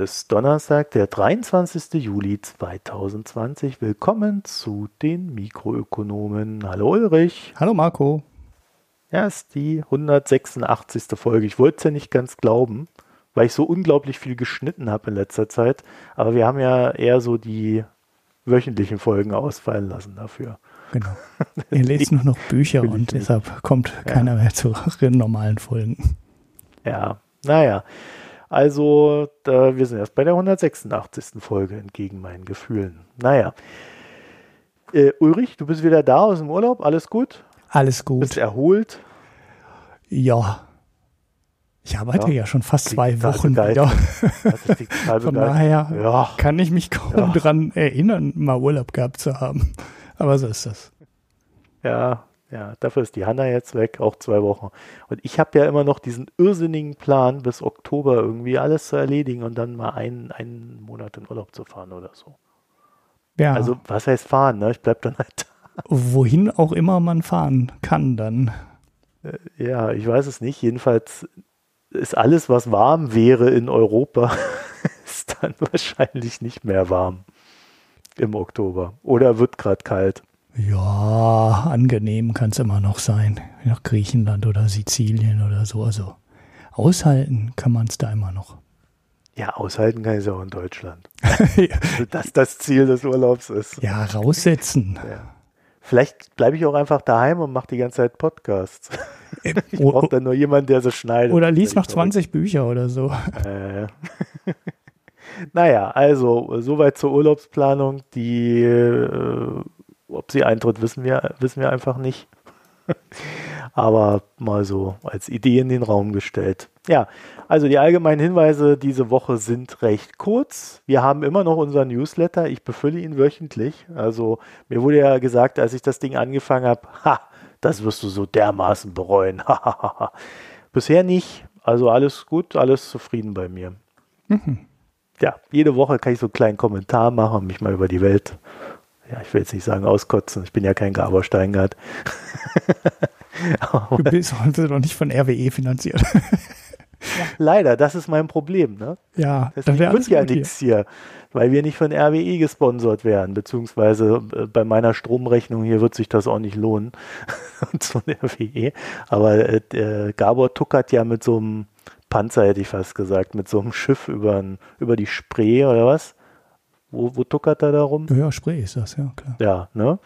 Ist Donnerstag, der 23. Juli 2020. Willkommen zu den Mikroökonomen. Hallo Ulrich. Hallo Marco. Ja, ist die 186. Folge. Ich wollte es ja nicht ganz glauben, weil ich so unglaublich viel geschnitten habe in letzter Zeit. Aber wir haben ja eher so die wöchentlichen Folgen ausfallen lassen dafür. Genau. Ihr lest nur noch Bücher und deshalb kommt keiner ja. mehr zu normalen Folgen. Ja, naja. Also, da, wir sind erst bei der 186. Folge entgegen meinen Gefühlen. Naja. Äh, Ulrich, du bist wieder da aus dem Urlaub, alles gut? Alles gut. Bist erholt? Ja. Ich arbeite ja, ja schon fast zwei Wochen wieder. Von daher ja. kann ich mich kaum ja. daran erinnern, mal Urlaub gehabt zu haben. Aber so ist das. Ja, ja, dafür ist die Hanna jetzt weg, auch zwei Wochen. Und ich habe ja immer noch diesen irrsinnigen Plan, bis Oktober irgendwie alles zu erledigen und dann mal einen, einen Monat in Urlaub zu fahren oder so. Ja. Also, was heißt fahren, ne? Ich bleib dann halt da. Wohin auch immer man fahren kann, dann. Äh, ja, ich weiß es nicht. Jedenfalls ist alles, was warm wäre in Europa, ist dann wahrscheinlich nicht mehr warm im Oktober. Oder wird gerade kalt. Ja, angenehm kann es immer noch sein. Nach Griechenland oder Sizilien oder so. Also aushalten kann man es da immer noch. Ja, aushalten kann ich es auch in Deutschland. Also, dass das Ziel des Urlaubs ist. Ja, raussetzen. Ja. Vielleicht bleibe ich auch einfach daheim und mache die ganze Zeit Podcasts. Äh, ich brauche dann nur jemanden, der so schneidet. Oder liest noch 20 Bücher oder so. Äh. naja, also soweit zur Urlaubsplanung. Die äh, ob sie eintritt, wissen wir, wissen wir einfach nicht. Aber mal so als Idee in den Raum gestellt. Ja, also die allgemeinen Hinweise diese Woche sind recht kurz. Wir haben immer noch unseren Newsletter. Ich befülle ihn wöchentlich. Also mir wurde ja gesagt, als ich das Ding angefangen habe, ha, das wirst du so dermaßen bereuen. Bisher nicht. Also alles gut, alles zufrieden bei mir. Mhm. Ja, jede Woche kann ich so einen kleinen Kommentar machen und mich mal über die Welt ja, ich will jetzt nicht sagen auskotzen, ich bin ja kein Gabor Steingart. du bist heute noch nicht von RWE finanziert. ja, leider, das ist mein Problem. Ne? Ja, das wird ja nichts hier. weil wir nicht von RWE gesponsert werden, beziehungsweise äh, bei meiner Stromrechnung hier wird sich das auch nicht lohnen von RWE. Aber äh, Gabor tuckert ja mit so einem Panzer, hätte ich fast gesagt, mit so einem Schiff über, über die Spree oder was? Wo, wo tuckert er da rum? Ja, Spree ist das, ja, klar. Ja, ne?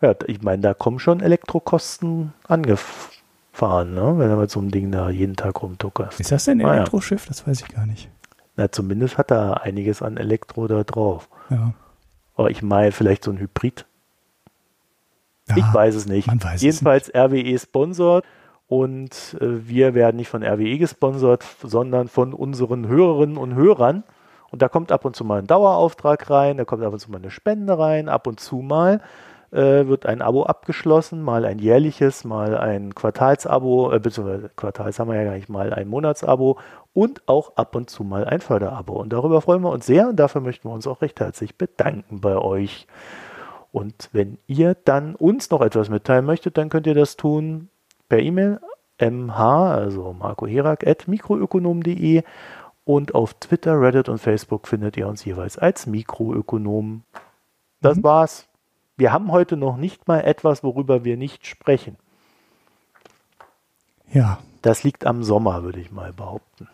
Ja, ich meine, da kommen schon Elektrokosten angefahren, ne? Wenn du mit so einem Ding da jeden Tag rumtuckerst. Ist das denn ein Elektroschiff? Das weiß ich gar nicht. Na, zumindest hat er einiges an Elektro da drauf. Ja. Aber ich meine, vielleicht so ein Hybrid. Ja, ich weiß es nicht. Man weiß Jedenfalls es nicht. RWE sponsort und äh, wir werden nicht von RWE gesponsert, sondern von unseren Hörerinnen und Hörern. Und da kommt ab und zu mal ein Dauerauftrag rein, da kommt ab und zu mal eine Spende rein, ab und zu mal äh, wird ein Abo abgeschlossen, mal ein jährliches, mal ein Quartalsabo, äh, beziehungsweise Quartals haben wir ja gar nicht, mal ein Monatsabo und auch ab und zu mal ein Förderabo. Und darüber freuen wir uns sehr und dafür möchten wir uns auch recht herzlich bedanken bei euch. Und wenn ihr dann uns noch etwas mitteilen möchtet, dann könnt ihr das tun per E-Mail mh, also Marco Herak at mikroökonom.de und auf Twitter, Reddit und Facebook findet ihr uns jeweils als Mikroökonomen. Das mhm. war's. Wir haben heute noch nicht mal etwas, worüber wir nicht sprechen. Ja. Das liegt am Sommer, würde ich mal behaupten.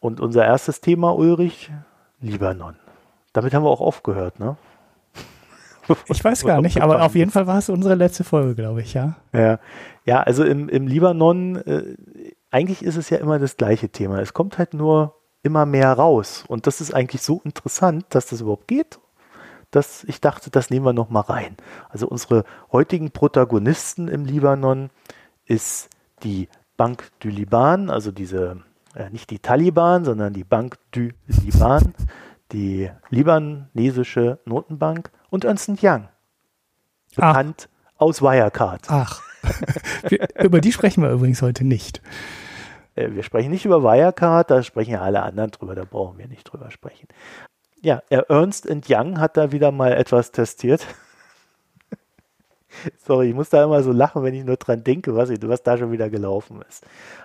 Und unser erstes Thema, Ulrich, Libanon. Damit haben wir auch aufgehört, ne? Ich weiß gar nicht, aber auf jeden Fall war es unsere letzte Folge, glaube ich, ja. Ja, ja also im, im Libanon äh, eigentlich ist es ja immer das gleiche Thema. Es kommt halt nur immer mehr raus. Und das ist eigentlich so interessant, dass das überhaupt geht, dass ich dachte, das nehmen wir noch mal rein. Also unsere heutigen Protagonisten im Libanon ist die Bank du Liban, also diese, äh, nicht die Taliban, sondern die Bank du Liban, die libanesische Notenbank und Ernst Young. Bekannt Ach. aus Wirecard. Ach. Über die sprechen wir übrigens heute nicht. Äh, wir sprechen nicht über Wirecard, da sprechen ja alle anderen drüber, da brauchen wir nicht drüber sprechen. Ja, Ernst Young hat da wieder mal etwas testiert. Sorry, ich muss da immer so lachen, wenn ich nur dran denke, was, ich, was da schon wieder gelaufen ist.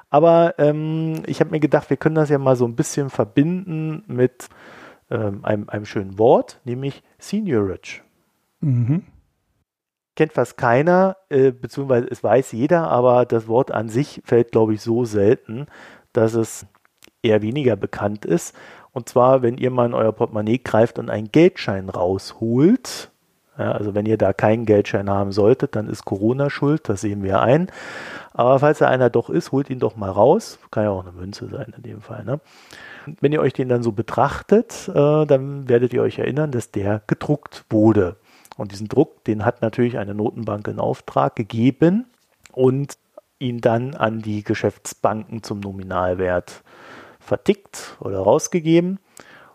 Aber ähm, ich habe mir gedacht, wir können das ja mal so ein bisschen verbinden mit ähm, einem, einem schönen Wort, nämlich Seniorage. Mhm. Kennt fast keiner, äh, beziehungsweise es weiß jeder, aber das Wort an sich fällt, glaube ich, so selten, dass es eher weniger bekannt ist. Und zwar, wenn ihr mal in euer Portemonnaie greift und einen Geldschein rausholt, ja, also wenn ihr da keinen Geldschein haben solltet, dann ist Corona schuld, das sehen wir ein. Aber falls da einer doch ist, holt ihn doch mal raus. Kann ja auch eine Münze sein in dem Fall. Ne? Wenn ihr euch den dann so betrachtet, äh, dann werdet ihr euch erinnern, dass der gedruckt wurde. Und diesen Druck, den hat natürlich eine Notenbank in Auftrag gegeben und ihn dann an die Geschäftsbanken zum Nominalwert vertickt oder rausgegeben.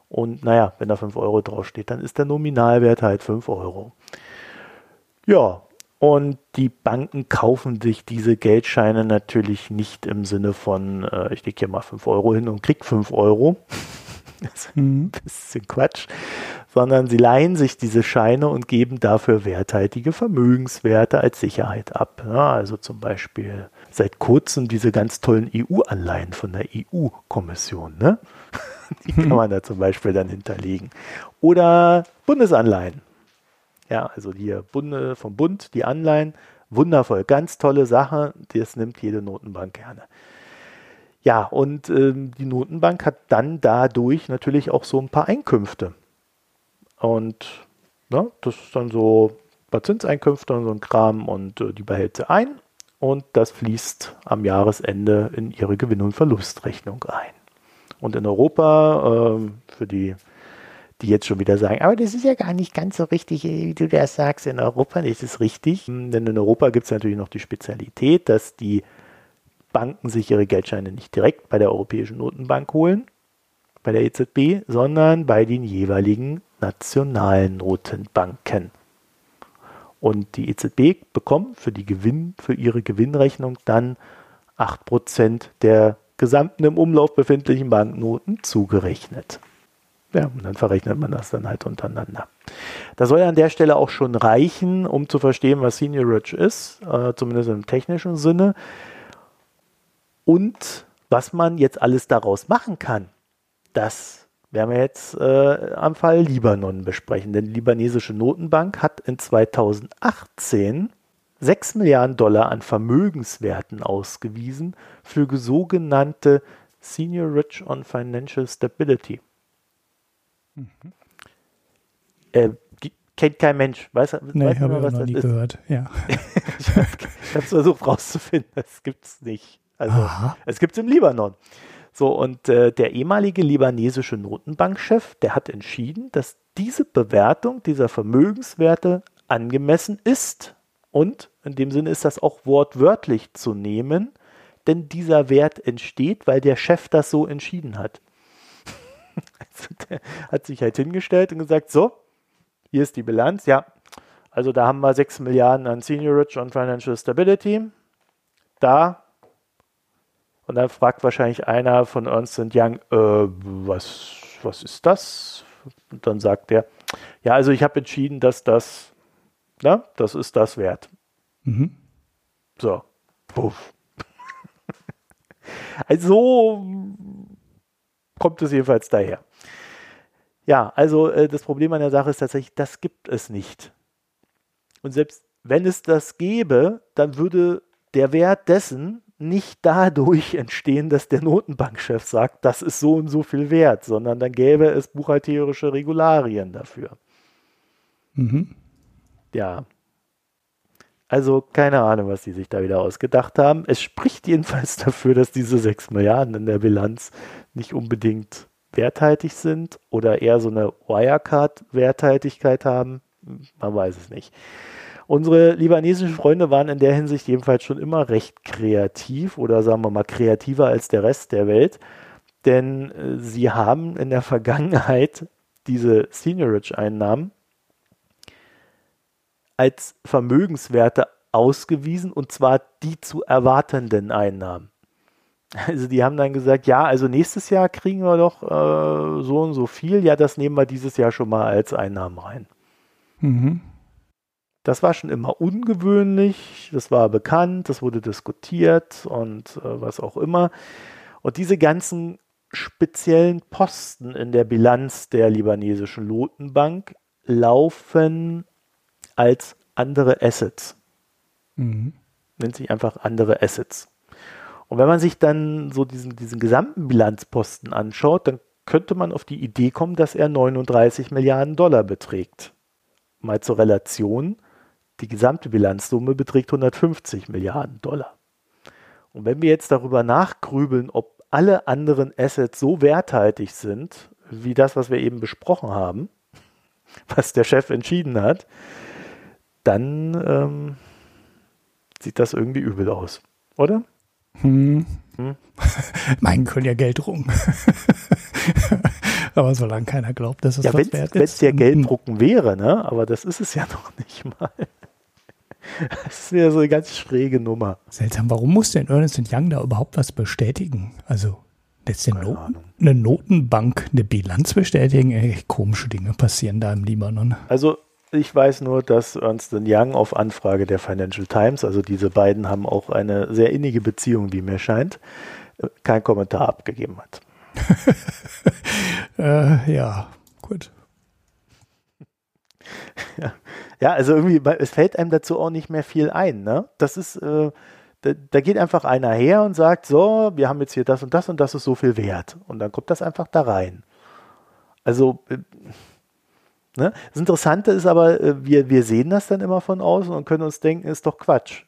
Und naja, wenn da 5 Euro draufsteht, dann ist der Nominalwert halt 5 Euro. Ja, und die Banken kaufen sich diese Geldscheine natürlich nicht im Sinne von, äh, ich lege hier mal 5 Euro hin und krieg 5 Euro. das ist ein mhm. bisschen Quatsch. Sondern sie leihen sich diese Scheine und geben dafür werthaltige Vermögenswerte als Sicherheit ab. Ja, also zum Beispiel seit kurzem diese ganz tollen EU-Anleihen von der EU-Kommission. Ne? Die kann man da zum Beispiel dann hinterlegen. Oder Bundesanleihen. Ja, also hier Bunde, vom Bund, die Anleihen. Wundervoll, ganz tolle Sache. Das nimmt jede Notenbank gerne. Ja, und ähm, die Notenbank hat dann dadurch natürlich auch so ein paar Einkünfte. Und ne, das ist dann so paar Zinseinkünfte und so ein Kram und äh, die behält sie ein und das fließt am Jahresende in ihre Gewinn- und Verlustrechnung ein. Und in Europa, äh, für die, die jetzt schon wieder sagen, aber das ist ja gar nicht ganz so richtig, wie du das sagst, in Europa ist es richtig. Denn in Europa gibt es natürlich noch die Spezialität, dass die Banken sich ihre Geldscheine nicht direkt bei der Europäischen Notenbank holen, bei der EZB, sondern bei den jeweiligen nationalen Notenbanken. Und die EZB bekommt für, die Gewinn, für ihre Gewinnrechnung dann 8% der gesamten im Umlauf befindlichen Banknoten zugerechnet. Ja, und dann verrechnet man das dann halt untereinander. Das soll ja an der Stelle auch schon reichen, um zu verstehen, was Seniorage ist, äh, zumindest im technischen Sinne. Und was man jetzt alles daraus machen kann, das werden wir jetzt äh, am Fall Libanon besprechen. Denn die libanesische Notenbank hat in 2018 6 Milliarden Dollar an Vermögenswerten ausgewiesen für sogenannte Senior Rich on Financial Stability. Mhm. Äh, kennt kein Mensch. Weiß, nee, weiß habe ich noch nie ist? gehört. Ja. ich habe es versucht rauszufinden. Das gibt es nicht. Also, Aha. es gibt es im Libanon. So, und äh, der ehemalige libanesische Notenbankchef, der hat entschieden, dass diese Bewertung dieser Vermögenswerte angemessen ist. Und in dem Sinne ist das auch wortwörtlich zu nehmen, denn dieser Wert entsteht, weil der Chef das so entschieden hat. also der hat sich halt hingestellt und gesagt, so, hier ist die Bilanz, ja, also da haben wir 6 Milliarden an Seniorage und Financial Stability. Da und dann fragt wahrscheinlich einer von Ernst Young, äh, was, was ist das? Und dann sagt er, ja, also ich habe entschieden, dass das, na, das ist das wert. Mhm. So, puff. also kommt es jedenfalls daher. Ja, also äh, das Problem an der Sache ist tatsächlich, das gibt es nicht. Und selbst wenn es das gäbe, dann würde der Wert dessen, nicht dadurch entstehen, dass der Notenbankchef sagt, das ist so und so viel wert, sondern dann gäbe es buchhalterische Regularien dafür. Mhm. Ja. Also keine Ahnung, was die sich da wieder ausgedacht haben. Es spricht jedenfalls dafür, dass diese 6 Milliarden in der Bilanz nicht unbedingt werthaltig sind oder eher so eine Wirecard-Werthaltigkeit haben. Man weiß es nicht. Unsere libanesischen Freunde waren in der Hinsicht jedenfalls schon immer recht kreativ oder sagen wir mal kreativer als der Rest der Welt, denn äh, sie haben in der Vergangenheit diese Seniorage-Einnahmen als Vermögenswerte ausgewiesen und zwar die zu erwartenden Einnahmen. Also die haben dann gesagt, ja, also nächstes Jahr kriegen wir doch äh, so und so viel, ja, das nehmen wir dieses Jahr schon mal als Einnahmen rein. Mhm. Das war schon immer ungewöhnlich, das war bekannt, das wurde diskutiert und äh, was auch immer. Und diese ganzen speziellen Posten in der Bilanz der libanesischen Lotenbank laufen als andere Assets. Mhm. Nennt sich einfach andere Assets. Und wenn man sich dann so diesen, diesen gesamten Bilanzposten anschaut, dann könnte man auf die Idee kommen, dass er 39 Milliarden Dollar beträgt. Mal zur Relation, die gesamte Bilanzsumme beträgt 150 Milliarden Dollar. Und wenn wir jetzt darüber nachgrübeln, ob alle anderen Assets so werthaltig sind, wie das, was wir eben besprochen haben, was der Chef entschieden hat, dann ähm, sieht das irgendwie übel aus, oder? Hm. Hm? Meinen können ja Geld drucken. aber solange keiner glaubt, dass es ja, was wert ist. Wenn es ja Geld drucken wäre, ne? aber das ist es ja noch nicht mal. Das ist ja so eine ganz schräge Nummer. Seltsam, warum muss denn Ernest Young da überhaupt was bestätigen? Also, jetzt Noten, eine Notenbank eine Bilanz bestätigen? Ey, komische Dinge passieren da im Libanon. Also, ich weiß nur, dass Ernst Young auf Anfrage der Financial Times, also diese beiden haben auch eine sehr innige Beziehung, wie mir scheint, keinen Kommentar abgegeben hat. äh, ja, gut. Ja. Ja, also irgendwie, es fällt einem dazu auch nicht mehr viel ein. Ne? Das ist, äh, da, da, geht einfach einer her und sagt, so, wir haben jetzt hier das und das und das ist so viel wert. Und dann kommt das einfach da rein. Also, äh, Ne? Das Interessante ist aber, äh, wir, wir sehen das dann immer von außen und können uns denken, ist doch Quatsch.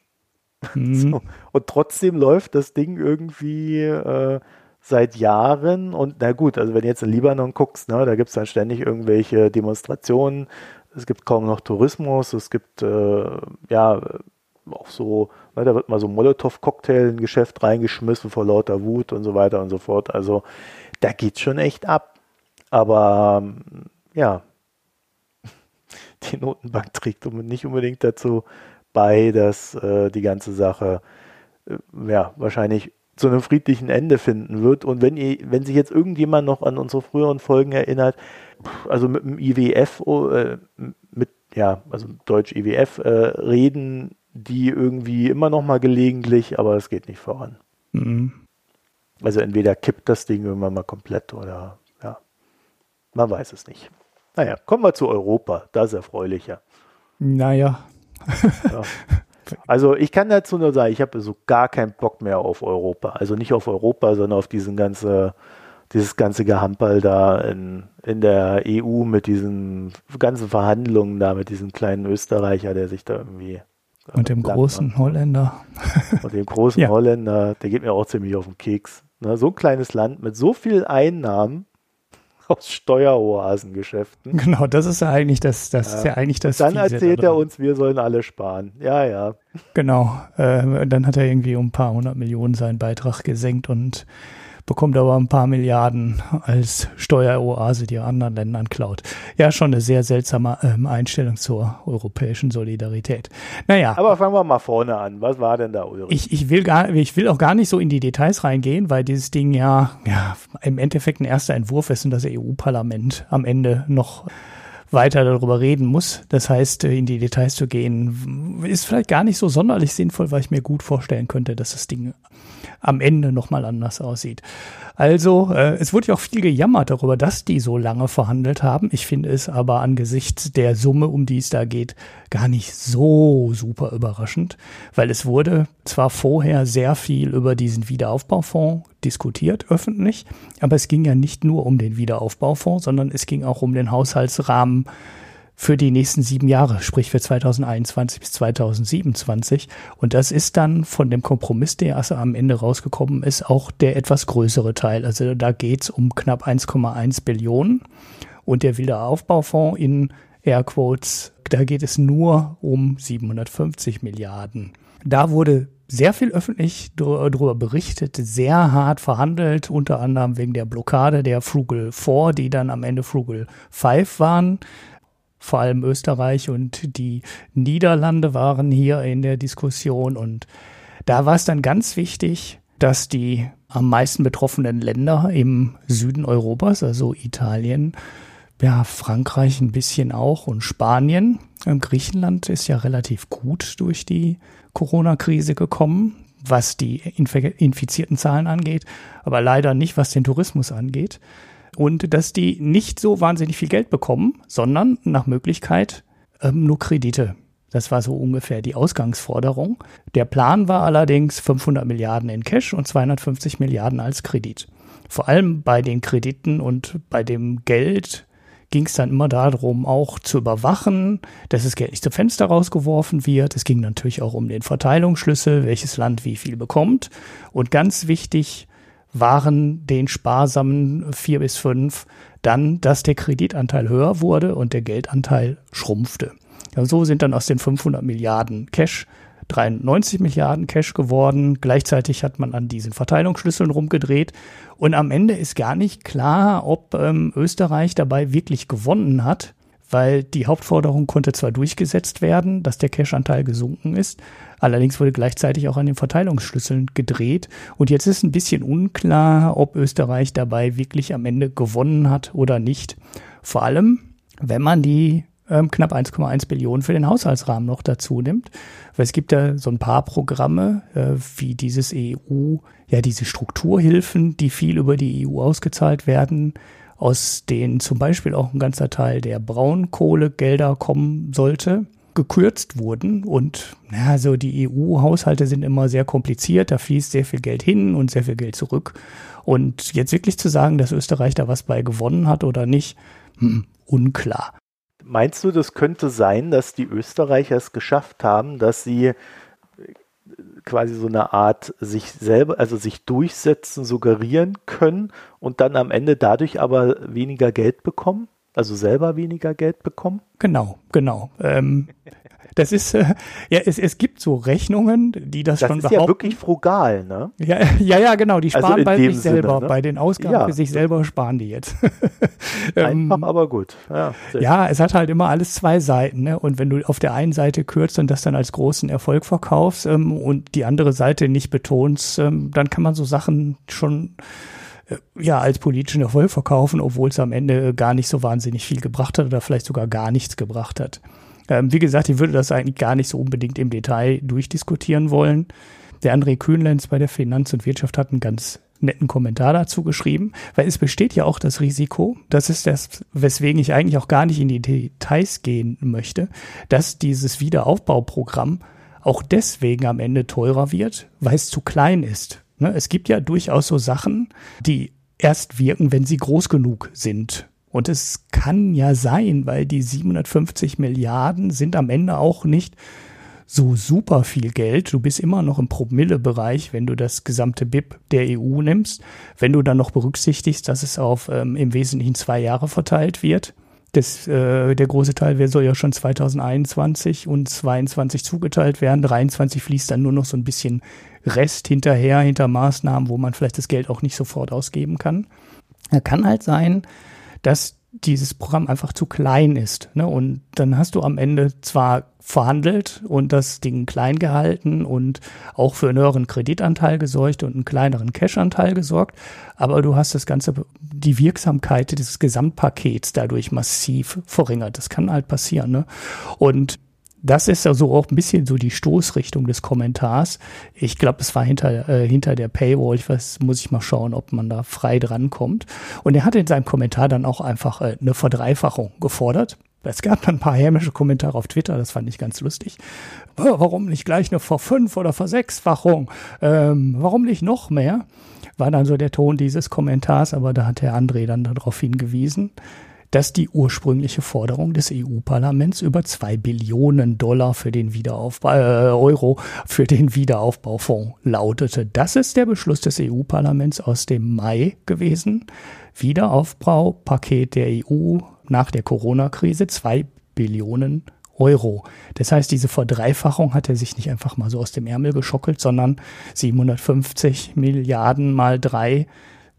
Mhm. So. Und trotzdem läuft das Ding irgendwie äh, seit Jahren und na gut, also wenn du jetzt in Libanon guckst, ne, da gibt es dann ständig irgendwelche Demonstrationen, es gibt kaum noch Tourismus, es gibt äh, ja auch so, ne, da wird mal so Molotow-Cocktail in Geschäft reingeschmissen vor lauter Wut und so weiter und so fort. Also da geht schon echt ab. Aber ja, die Notenbank trägt nicht unbedingt dazu bei, dass äh, die ganze Sache äh, ja wahrscheinlich zu einem friedlichen Ende finden wird. Und wenn ihr, wenn sich jetzt irgendjemand noch an unsere früheren Folgen erinnert, also mit dem IWF, äh, mit, ja, also Deutsch IWF, äh, reden die irgendwie immer noch mal gelegentlich, aber es geht nicht voran. Mhm. Also entweder kippt das Ding irgendwann mal komplett oder ja, man weiß es nicht. Naja, kommen wir zu Europa. Das ist erfreulicher. Naja. ja. Also ich kann dazu nur sagen, ich habe so gar keinen Bock mehr auf Europa. Also nicht auf Europa, sondern auf diesen ganze, dieses ganze Gehampel da in, in der EU mit diesen ganzen Verhandlungen da, mit diesem kleinen Österreicher, der sich da irgendwie. Äh, Und dem großen macht. Holländer. Und dem großen ja. Holländer, der geht mir auch ziemlich auf den Keks. Ne, so ein kleines Land mit so viel Einnahmen aus Steueroasengeschäften. Genau, das ist ja eigentlich das, das ja. ist ja eigentlich das. Dann Fiese erzählt er uns, wir sollen alle sparen. Ja, ja. Genau. Äh, dann hat er irgendwie um ein paar hundert Millionen seinen Beitrag gesenkt und bekommt aber ein paar Milliarden als Steueroase, die er anderen Ländern klaut. Ja, schon eine sehr seltsame ähm, Einstellung zur europäischen Solidarität. Naja. Aber fangen wir mal vorne an. Was war denn da, Ulrich? Ich, ich, will gar, ich will auch gar nicht so in die Details reingehen, weil dieses Ding ja, ja im Endeffekt ein erster Entwurf ist und das EU-Parlament am Ende noch weiter darüber reden muss. Das heißt, in die Details zu gehen, ist vielleicht gar nicht so sonderlich sinnvoll, weil ich mir gut vorstellen könnte, dass das Ding am Ende nochmal anders aussieht. Also, äh, es wurde ja auch viel gejammert darüber, dass die so lange verhandelt haben. Ich finde es aber angesichts der Summe, um die es da geht, gar nicht so super überraschend, weil es wurde zwar vorher sehr viel über diesen Wiederaufbaufonds diskutiert, öffentlich, aber es ging ja nicht nur um den Wiederaufbaufonds, sondern es ging auch um den Haushaltsrahmen für die nächsten sieben Jahre, sprich für 2021 bis 2027. Und das ist dann von dem Kompromiss, der also am Ende rausgekommen ist, auch der etwas größere Teil. Also da geht's um knapp 1,1 Billionen. Und der Wiederaufbaufonds in Airquotes, da geht es nur um 750 Milliarden. Da wurde sehr viel öffentlich darüber berichtet, sehr hart verhandelt, unter anderem wegen der Blockade der Frugal 4, die dann am Ende Frugal 5 waren vor allem Österreich und die Niederlande waren hier in der Diskussion und da war es dann ganz wichtig, dass die am meisten betroffenen Länder im Süden Europas, also Italien, ja, Frankreich ein bisschen auch und Spanien, Griechenland ist ja relativ gut durch die Corona-Krise gekommen, was die infizierten Zahlen angeht, aber leider nicht, was den Tourismus angeht. Und dass die nicht so wahnsinnig viel Geld bekommen, sondern nach Möglichkeit ähm, nur Kredite. Das war so ungefähr die Ausgangsforderung. Der Plan war allerdings 500 Milliarden in Cash und 250 Milliarden als Kredit. Vor allem bei den Krediten und bei dem Geld ging es dann immer darum, auch zu überwachen, dass das Geld nicht zum Fenster rausgeworfen wird. Es ging natürlich auch um den Verteilungsschlüssel, welches Land wie viel bekommt. Und ganz wichtig waren den sparsamen vier bis fünf dann, dass der Kreditanteil höher wurde und der Geldanteil schrumpfte. Ja, so sind dann aus den 500 Milliarden Cash 93 Milliarden Cash geworden. Gleichzeitig hat man an diesen Verteilungsschlüsseln rumgedreht. Und am Ende ist gar nicht klar, ob ähm, Österreich dabei wirklich gewonnen hat, weil die Hauptforderung konnte zwar durchgesetzt werden, dass der Cash-Anteil gesunken ist, allerdings wurde gleichzeitig auch an den Verteilungsschlüsseln gedreht. Und jetzt ist ein bisschen unklar, ob Österreich dabei wirklich am Ende gewonnen hat oder nicht. Vor allem, wenn man die ähm, knapp 1,1 Billionen für den Haushaltsrahmen noch dazu nimmt. Weil es gibt ja so ein paar Programme, äh, wie dieses EU, ja, diese Strukturhilfen, die viel über die EU ausgezahlt werden, aus denen zum Beispiel auch ein ganzer Teil der Braunkohlegelder kommen sollte, gekürzt wurden. Und ja, so die EU-Haushalte sind immer sehr kompliziert, da fließt sehr viel Geld hin und sehr viel Geld zurück. Und jetzt wirklich zu sagen, dass Österreich da was bei gewonnen hat oder nicht, hm, unklar. Meinst du, das könnte sein, dass die Österreicher es geschafft haben, dass sie quasi so eine Art sich selber, also sich durchsetzen, suggerieren können und dann am Ende dadurch aber weniger Geld bekommen? Also selber weniger Geld bekommen? Genau, genau. Ähm, das ist, äh, ja, es, es gibt so Rechnungen, die das, das schon behaupten. Das ist ja wirklich frugal, ne? Ja, ja, ja genau. Die also sparen also bei sich Sinne, selber. Ne? Bei den Ausgaben ja. für sich selber sparen die jetzt. Einfach, ähm, aber gut. Ja, ja, es hat halt immer alles zwei Seiten. Ne? Und wenn du auf der einen Seite kürzt und das dann als großen Erfolg verkaufst ähm, und die andere Seite nicht betonst, ähm, dann kann man so Sachen schon äh, ja, als politischen Erfolg verkaufen, obwohl es am Ende gar nicht so wahnsinnig viel gebracht hat oder vielleicht sogar gar nichts gebracht hat. Ähm, wie gesagt, ich würde das eigentlich gar nicht so unbedingt im Detail durchdiskutieren wollen. Der André Kühnlenz bei der Finanz und Wirtschaft hat einen ganz netten Kommentar dazu geschrieben, weil es besteht ja auch das Risiko, das ist das, weswegen ich eigentlich auch gar nicht in die Details gehen möchte, dass dieses Wiederaufbauprogramm auch deswegen am Ende teurer wird, weil es zu klein ist. Ne, es gibt ja durchaus so Sachen, die erst wirken, wenn sie groß genug sind. Und es kann ja sein, weil die 750 Milliarden sind am Ende auch nicht so super viel Geld. Du bist immer noch im Promille-Bereich, wenn du das gesamte BIP der EU nimmst. Wenn du dann noch berücksichtigst, dass es auf ähm, im Wesentlichen zwei Jahre verteilt wird. Das, äh, der große Teil soll ja schon 2021 und 22 zugeteilt werden. 23 fließt dann nur noch so ein bisschen Rest hinterher, hinter Maßnahmen, wo man vielleicht das Geld auch nicht sofort ausgeben kann. Da kann halt sein, dass dieses Programm einfach zu klein ist. Ne? Und dann hast du am Ende zwar verhandelt und das Ding klein gehalten und auch für einen höheren Kreditanteil gesorgt und einen kleineren Cash-Anteil gesorgt, aber du hast das Ganze, die Wirksamkeit dieses Gesamtpakets dadurch massiv verringert. Das kann halt passieren. Ne? Und das ist also auch ein bisschen so die Stoßrichtung des Kommentars. Ich glaube, es war hinter, äh, hinter der Paywall. Ich weiß, muss ich mal schauen, ob man da frei drankommt. Und er hat in seinem Kommentar dann auch einfach äh, eine Verdreifachung gefordert. Es gab dann ein paar hämische Kommentare auf Twitter, das fand ich ganz lustig. Warum nicht gleich eine Verfünf- oder Versechsfachung? Ähm, warum nicht noch mehr? War dann so der Ton dieses Kommentars, aber da hat Herr André dann darauf hingewiesen dass die ursprüngliche Forderung des EU-Parlaments über zwei Billionen Dollar für den Wiederaufbau, äh, Euro für den Wiederaufbaufonds lautete. Das ist der Beschluss des EU-Parlaments aus dem Mai gewesen. Wiederaufbaupaket der EU nach der Corona-Krise, zwei Billionen Euro. Das heißt, diese Verdreifachung hat er sich nicht einfach mal so aus dem Ärmel geschockelt, sondern 750 Milliarden mal drei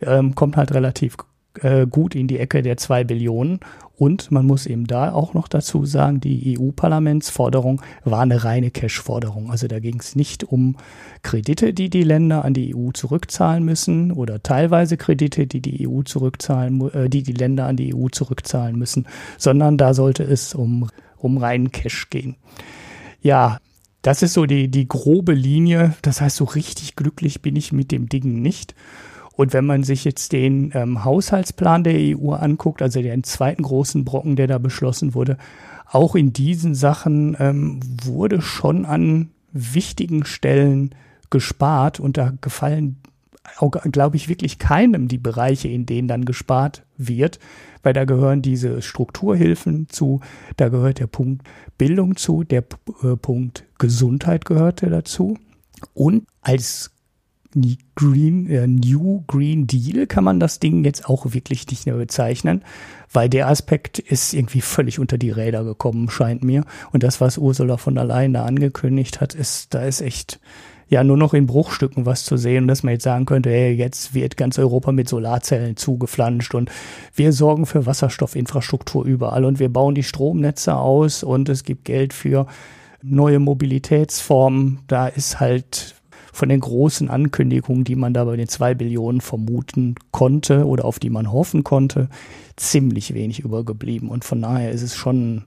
ähm, kommt halt relativ äh, gut in die Ecke der zwei Billionen. Und man muss eben da auch noch dazu sagen, die EU-Parlamentsforderung war eine reine Cash-Forderung. Also da ging es nicht um Kredite, die die Länder an die EU zurückzahlen müssen oder teilweise Kredite, die die EU zurückzahlen, äh, die die Länder an die EU zurückzahlen müssen, sondern da sollte es um um reinen Cash gehen. Ja, das ist so die, die grobe Linie. Das heißt, so richtig glücklich bin ich mit dem Ding nicht. Und wenn man sich jetzt den ähm, Haushaltsplan der EU anguckt, also den zweiten großen Brocken, der da beschlossen wurde, auch in diesen Sachen ähm, wurde schon an wichtigen Stellen gespart. Und da gefallen, glaube ich, wirklich keinem die Bereiche, in denen dann gespart wird, weil da gehören diese Strukturhilfen zu, da gehört der Punkt Bildung zu, der äh, Punkt Gesundheit gehörte dazu. Und als Green, äh, New Green Deal kann man das Ding jetzt auch wirklich nicht mehr bezeichnen, weil der Aspekt ist irgendwie völlig unter die Räder gekommen, scheint mir. Und das, was Ursula von der Leyen da angekündigt hat, ist, da ist echt ja nur noch in Bruchstücken was zu sehen, dass man jetzt sagen könnte, hey, jetzt wird ganz Europa mit Solarzellen zugeflanscht und wir sorgen für Wasserstoffinfrastruktur überall und wir bauen die Stromnetze aus und es gibt Geld für neue Mobilitätsformen. Da ist halt von den großen Ankündigungen, die man da bei den zwei Billionen vermuten konnte oder auf die man hoffen konnte, ziemlich wenig übergeblieben. Und von daher ist es schon,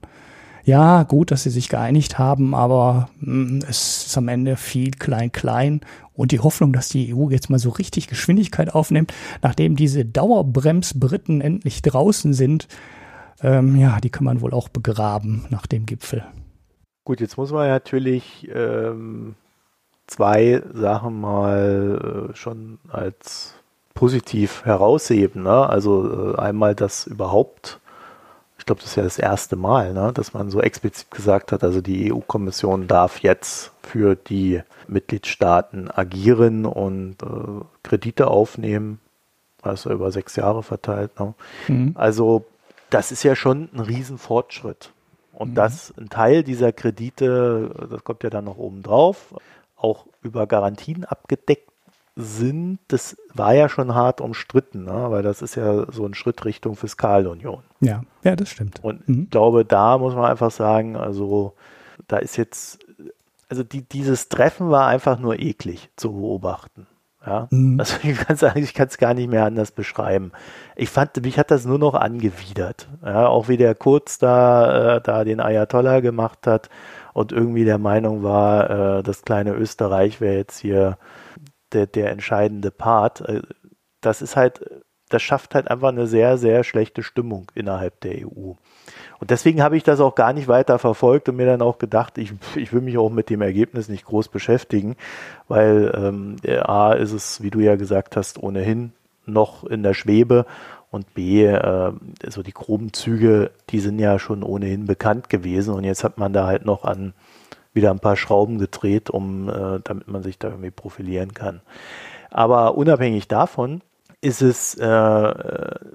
ja, gut, dass sie sich geeinigt haben, aber mh, mm, es ist am Ende viel klein-klein. Und die Hoffnung, dass die EU jetzt mal so richtig Geschwindigkeit aufnimmt, nachdem diese Dauerbremsbriten endlich draußen sind, ähm, ja, die kann man wohl auch begraben nach dem Gipfel. Gut, jetzt muss man natürlich ähm, zwei Sachen mal äh, schon als positiv herausheben. Ne? Also äh, einmal, dass überhaupt, ich glaube, das ist ja das erste Mal, ne? dass man so explizit gesagt hat, also die EU-Kommission darf jetzt für die Mitgliedstaaten agieren und äh, Kredite aufnehmen, also über sechs Jahre verteilt. Ne? Mhm. Also das ist ja schon ein Riesenfortschritt. Und mhm. dass ein Teil dieser Kredite, das kommt ja dann noch oben drauf, auch über Garantien abgedeckt sind, das war ja schon hart umstritten, ne? weil das ist ja so ein Schritt Richtung Fiskalunion. Ja, ja, das stimmt. Und mhm. ich glaube, da muss man einfach sagen, also da ist jetzt, also die, dieses Treffen war einfach nur eklig zu beobachten. Ja, mhm. also ich kann es ich kann es gar nicht mehr anders beschreiben. Ich fand, mich hat das nur noch angewidert. Ja, auch wie der Kurz da, äh, da den Ayatollah gemacht hat und irgendwie der Meinung war, äh, das kleine Österreich wäre jetzt hier der, der entscheidende Part. Äh, das ist halt, das schafft halt einfach eine sehr, sehr schlechte Stimmung innerhalb der EU. Und deswegen habe ich das auch gar nicht weiter verfolgt und mir dann auch gedacht, ich, ich will mich auch mit dem Ergebnis nicht groß beschäftigen, weil ähm, A ist es, wie du ja gesagt hast, ohnehin noch in der Schwebe und B, äh, so die groben Züge, die sind ja schon ohnehin bekannt gewesen und jetzt hat man da halt noch an wieder ein paar Schrauben gedreht, um äh, damit man sich da irgendwie profilieren kann. Aber unabhängig davon ist es äh,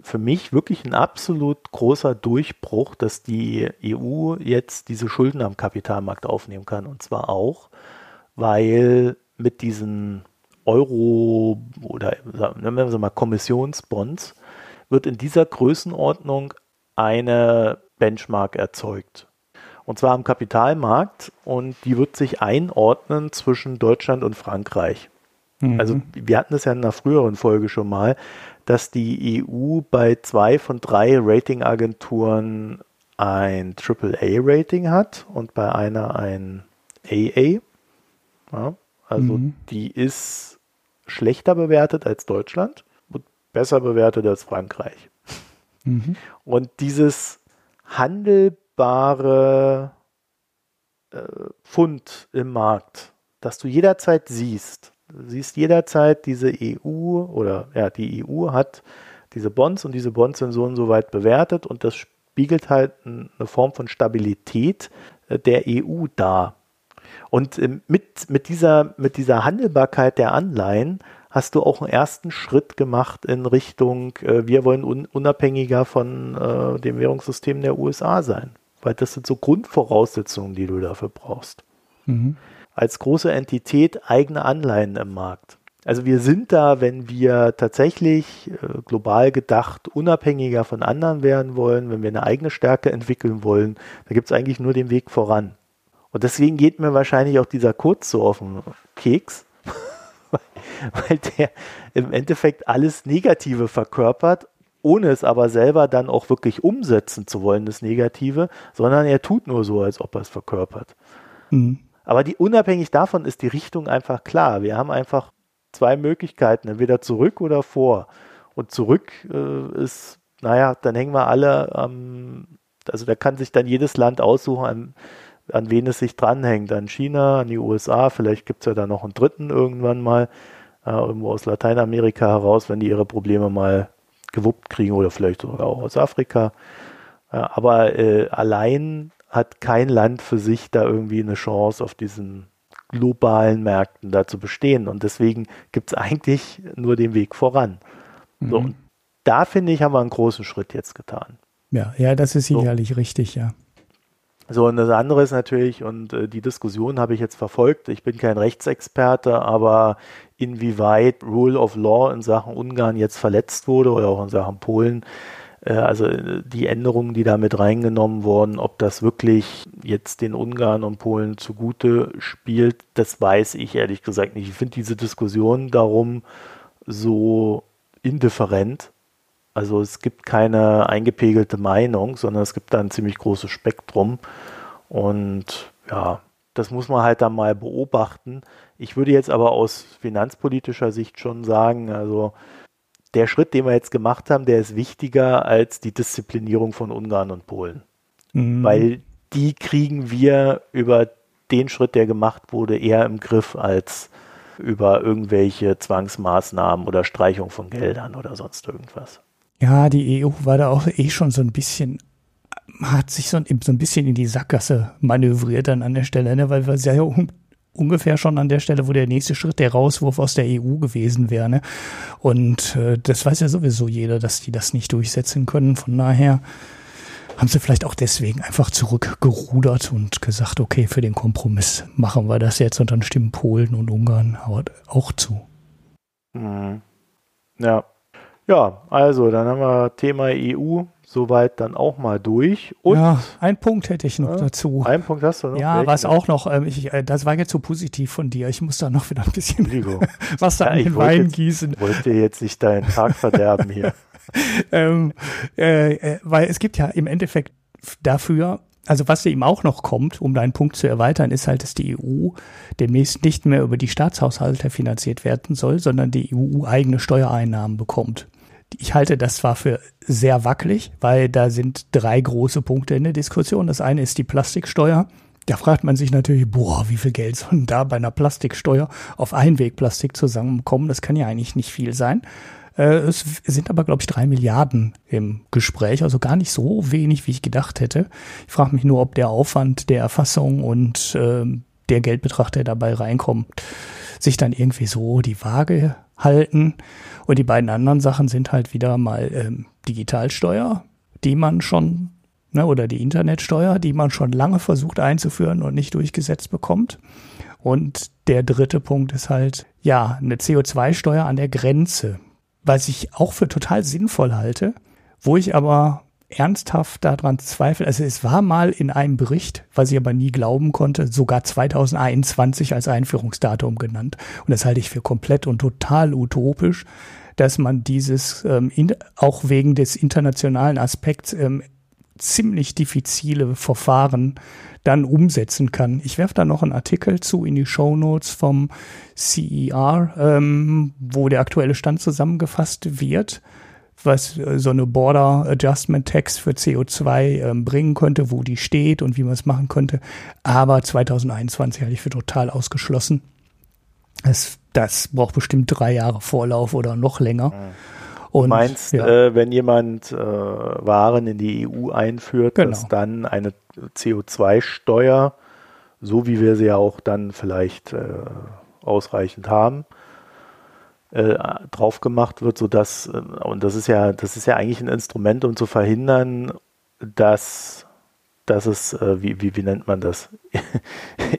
für mich wirklich ein absolut großer Durchbruch, dass die EU jetzt diese Schulden am Kapitalmarkt aufnehmen kann. Und zwar auch, weil mit diesen Euro oder nennen wir mal Kommissionsbonds wird in dieser Größenordnung eine Benchmark erzeugt. Und zwar am Kapitalmarkt und die wird sich einordnen zwischen Deutschland und Frankreich. Mhm. Also wir hatten das ja in einer früheren Folge schon mal, dass die EU bei zwei von drei Ratingagenturen ein AAA-Rating hat und bei einer ein AA. Ja, also mhm. die ist schlechter bewertet als Deutschland besser bewertet als Frankreich. Mhm. Und dieses handelbare äh, Pfund im Markt, das du jederzeit siehst, du siehst jederzeit diese EU oder ja, die EU hat diese Bonds und diese Bonds sind so und so weit bewertet und das spiegelt halt eine Form von Stabilität äh, der EU dar. Und äh, mit, mit, dieser, mit dieser Handelbarkeit der Anleihen hast du auch einen ersten Schritt gemacht in Richtung, äh, wir wollen un unabhängiger von äh, dem Währungssystem der USA sein. Weil das sind so Grundvoraussetzungen, die du dafür brauchst. Mhm. Als große Entität eigene Anleihen im Markt. Also wir sind da, wenn wir tatsächlich äh, global gedacht unabhängiger von anderen werden wollen, wenn wir eine eigene Stärke entwickeln wollen, da gibt es eigentlich nur den Weg voran. Und deswegen geht mir wahrscheinlich auch dieser Kurz so auf den Keks, weil der im Endeffekt alles Negative verkörpert, ohne es aber selber dann auch wirklich umsetzen zu wollen, das Negative, sondern er tut nur so, als ob er es verkörpert. Mhm. Aber die, unabhängig davon ist die Richtung einfach klar. Wir haben einfach zwei Möglichkeiten, entweder zurück oder vor. Und zurück äh, ist, naja, dann hängen wir alle ähm, also da kann sich dann jedes Land aussuchen, an, an wen es sich dranhängt. An China, an die USA, vielleicht gibt es ja da noch einen dritten irgendwann mal, äh, irgendwo aus Lateinamerika heraus, wenn die ihre Probleme mal gewuppt kriegen oder vielleicht sogar auch aus Afrika. Äh, aber äh, allein hat kein Land für sich da irgendwie eine Chance auf diesen globalen Märkten da zu bestehen. Und deswegen gibt es eigentlich nur den Weg voran. Mhm. So, und da finde ich, haben wir einen großen Schritt jetzt getan. Ja, ja, das ist sicherlich so. richtig, ja. So, und das andere ist natürlich, und äh, die Diskussion habe ich jetzt verfolgt, ich bin kein Rechtsexperte, aber inwieweit Rule of Law in Sachen Ungarn jetzt verletzt wurde oder auch in Sachen Polen, äh, also äh, die Änderungen, die da mit reingenommen wurden, ob das wirklich jetzt den Ungarn und Polen zugute spielt, das weiß ich ehrlich gesagt nicht. Ich finde diese Diskussion darum so indifferent, also es gibt keine eingepegelte Meinung, sondern es gibt da ein ziemlich großes Spektrum. Und ja, das muss man halt dann mal beobachten. Ich würde jetzt aber aus finanzpolitischer Sicht schon sagen, also der Schritt, den wir jetzt gemacht haben, der ist wichtiger als die Disziplinierung von Ungarn und Polen. Mhm. Weil die kriegen wir über den Schritt, der gemacht wurde, eher im Griff als über irgendwelche Zwangsmaßnahmen oder Streichung von Geldern oder sonst irgendwas. Ja, die EU war da auch eh schon so ein bisschen, hat sich so, so ein bisschen in die Sackgasse manövriert dann an der Stelle, ne? weil wir ja ungefähr schon an der Stelle, wo der nächste Schritt der Rauswurf aus der EU gewesen wäre. Ne? Und äh, das weiß ja sowieso jeder, dass die das nicht durchsetzen können. Von daher haben sie vielleicht auch deswegen einfach zurückgerudert und gesagt, okay, für den Kompromiss machen wir das jetzt und dann stimmen Polen und Ungarn auch zu. Mhm. Ja, ja, also dann haben wir Thema EU soweit dann auch mal durch. Und ja, ein Punkt hätte ich noch ja, dazu. Ein Punkt hast du noch? Ja, was auch noch, ähm, ich, äh, das war jetzt so positiv von dir. Ich muss da noch wieder ein bisschen was da ja, an den Wein jetzt, gießen. Ich wollte jetzt nicht deinen Tag verderben hier. ähm, äh, äh, weil es gibt ja im Endeffekt dafür also was eben auch noch kommt, um deinen Punkt zu erweitern, ist halt, dass die EU demnächst nicht mehr über die Staatshaushalte finanziert werden soll, sondern die EU eigene Steuereinnahmen bekommt. Ich halte das zwar für sehr wackelig, weil da sind drei große Punkte in der Diskussion. Das eine ist die Plastiksteuer. Da fragt man sich natürlich, boah, wie viel Geld soll da bei einer Plastiksteuer auf Einwegplastik zusammenkommen? Das kann ja eigentlich nicht viel sein. Äh, es sind aber, glaube ich, drei Milliarden im Gespräch, also gar nicht so wenig, wie ich gedacht hätte. Ich frage mich nur, ob der Aufwand der Erfassung und äh, der Geldbetrag, der dabei reinkommt, sich dann irgendwie so die Waage halten. Und die beiden anderen Sachen sind halt wieder mal ähm, Digitalsteuer, die man schon, ne, oder die Internetsteuer, die man schon lange versucht einzuführen und nicht durchgesetzt bekommt. Und der dritte Punkt ist halt, ja, eine CO2-Steuer an der Grenze, was ich auch für total sinnvoll halte, wo ich aber ernsthaft daran zweifle. Also es war mal in einem Bericht, was ich aber nie glauben konnte, sogar 2021 als Einführungsdatum genannt. Und das halte ich für komplett und total utopisch, dass man dieses ähm, in, auch wegen des internationalen Aspekts ähm, ziemlich diffizile Verfahren dann umsetzen kann. Ich werfe da noch einen Artikel zu in die Show Notes vom CER, ähm, wo der aktuelle Stand zusammengefasst wird was äh, so eine Border Adjustment Tax für CO2 ähm, bringen könnte, wo die steht und wie man es machen könnte. Aber 2021 halte ich für total ausgeschlossen. Das, das braucht bestimmt drei Jahre Vorlauf oder noch länger. Und, du meinst, ja. äh, wenn jemand äh, Waren in die EU einführt, genau. dass dann eine CO2-Steuer, so wie wir sie ja auch dann vielleicht äh, ausreichend haben, äh, drauf gemacht wird, sodass, äh, und das ist ja, das ist ja eigentlich ein Instrument, um zu verhindern, dass, dass es, äh, wie, wie, wie nennt man das?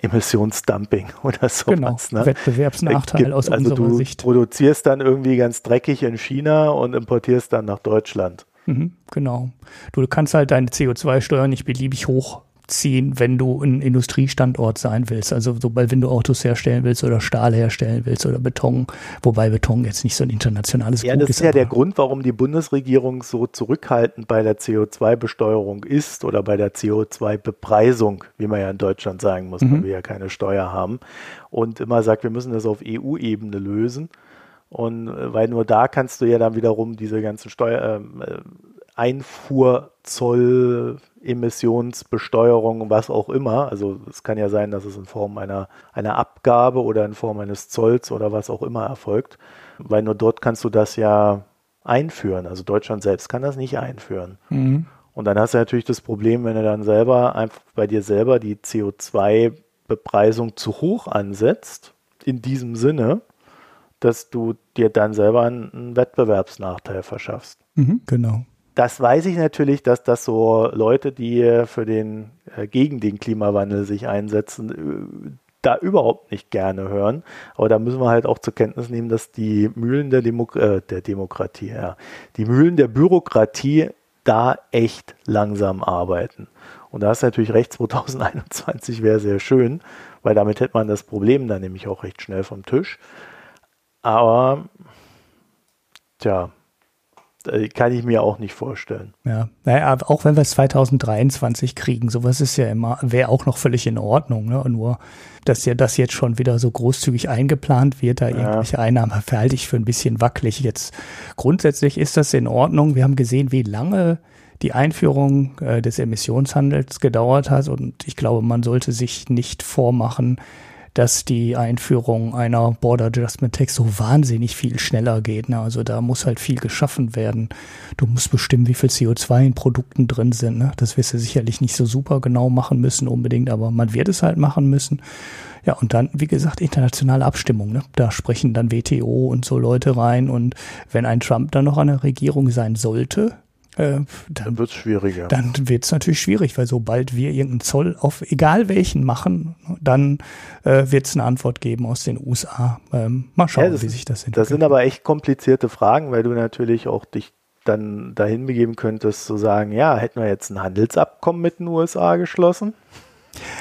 Emissionsdumping oder sowas. Genau, ne? Wettbewerbsnachteil Gibt, aus also unserer du Sicht. produzierst dann irgendwie ganz dreckig in China und importierst dann nach Deutschland. Mhm, genau. Du kannst halt deine CO2-Steuer nicht beliebig hoch ziehen, wenn du ein Industriestandort sein willst. Also sobald, wenn du Autos herstellen willst oder Stahl herstellen willst oder Beton, wobei Beton jetzt nicht so ein internationales ja, Gut ist. Ja, das ist ja der Grund, warum die Bundesregierung so zurückhaltend bei der CO2-Besteuerung ist oder bei der CO2-Bepreisung, wie man ja in Deutschland sagen muss, mhm. weil wir ja keine Steuer haben und immer sagt, wir müssen das auf EU-Ebene lösen. Und äh, weil nur da kannst du ja dann wiederum diese ganzen Steuer, ähm, äh, Einfuhrzoll, Emissionsbesteuerung, was auch immer. Also es kann ja sein, dass es in Form einer, einer Abgabe oder in Form eines Zolls oder was auch immer erfolgt, weil nur dort kannst du das ja einführen. Also Deutschland selbst kann das nicht einführen. Mhm. Und dann hast du natürlich das Problem, wenn du dann selber einfach bei dir selber die CO2-Bepreisung zu hoch ansetzt, in diesem Sinne, dass du dir dann selber einen Wettbewerbsnachteil verschaffst. Mhm, genau das weiß ich natürlich, dass das so Leute, die für den, äh, gegen den Klimawandel sich einsetzen, äh, da überhaupt nicht gerne hören. Aber da müssen wir halt auch zur Kenntnis nehmen, dass die Mühlen der, Demo äh, der Demokratie, ja, die Mühlen der Bürokratie da echt langsam arbeiten. Und da ist natürlich recht, 2021 wäre sehr schön, weil damit hätte man das Problem dann nämlich auch recht schnell vom Tisch. Aber, tja, kann ich mir auch nicht vorstellen. Ja, naja, auch wenn wir es 2023 kriegen, sowas ist ja immer, wäre auch noch völlig in Ordnung. Ne? Nur, dass ja das jetzt schon wieder so großzügig eingeplant wird, da ja. irgendwelche Einnahmen verhalte ich für ein bisschen wackelig. Jetzt grundsätzlich ist das in Ordnung. Wir haben gesehen, wie lange die Einführung äh, des Emissionshandels gedauert hat und ich glaube, man sollte sich nicht vormachen, dass die Einführung einer Border Adjustment Tax so wahnsinnig viel schneller geht. Ne? Also da muss halt viel geschaffen werden. Du musst bestimmen, wie viel CO2 in Produkten drin sind. Ne? Das wirst du sicherlich nicht so super genau machen müssen unbedingt, aber man wird es halt machen müssen. Ja, und dann, wie gesagt, internationale Abstimmung. Ne? Da sprechen dann WTO und so Leute rein. Und wenn ein Trump dann noch an der Regierung sein sollte, äh, dann wird es schwieriger. Dann wird es natürlich schwierig, weil sobald wir irgendeinen Zoll auf egal welchen machen, dann äh, wird es eine Antwort geben aus den USA. Ähm, mal schauen, ja, wie sich das entwickelt. Das sind aber echt komplizierte Fragen, weil du natürlich auch dich dann dahin begeben könntest zu sagen, ja, hätten wir jetzt ein Handelsabkommen mit den USA geschlossen?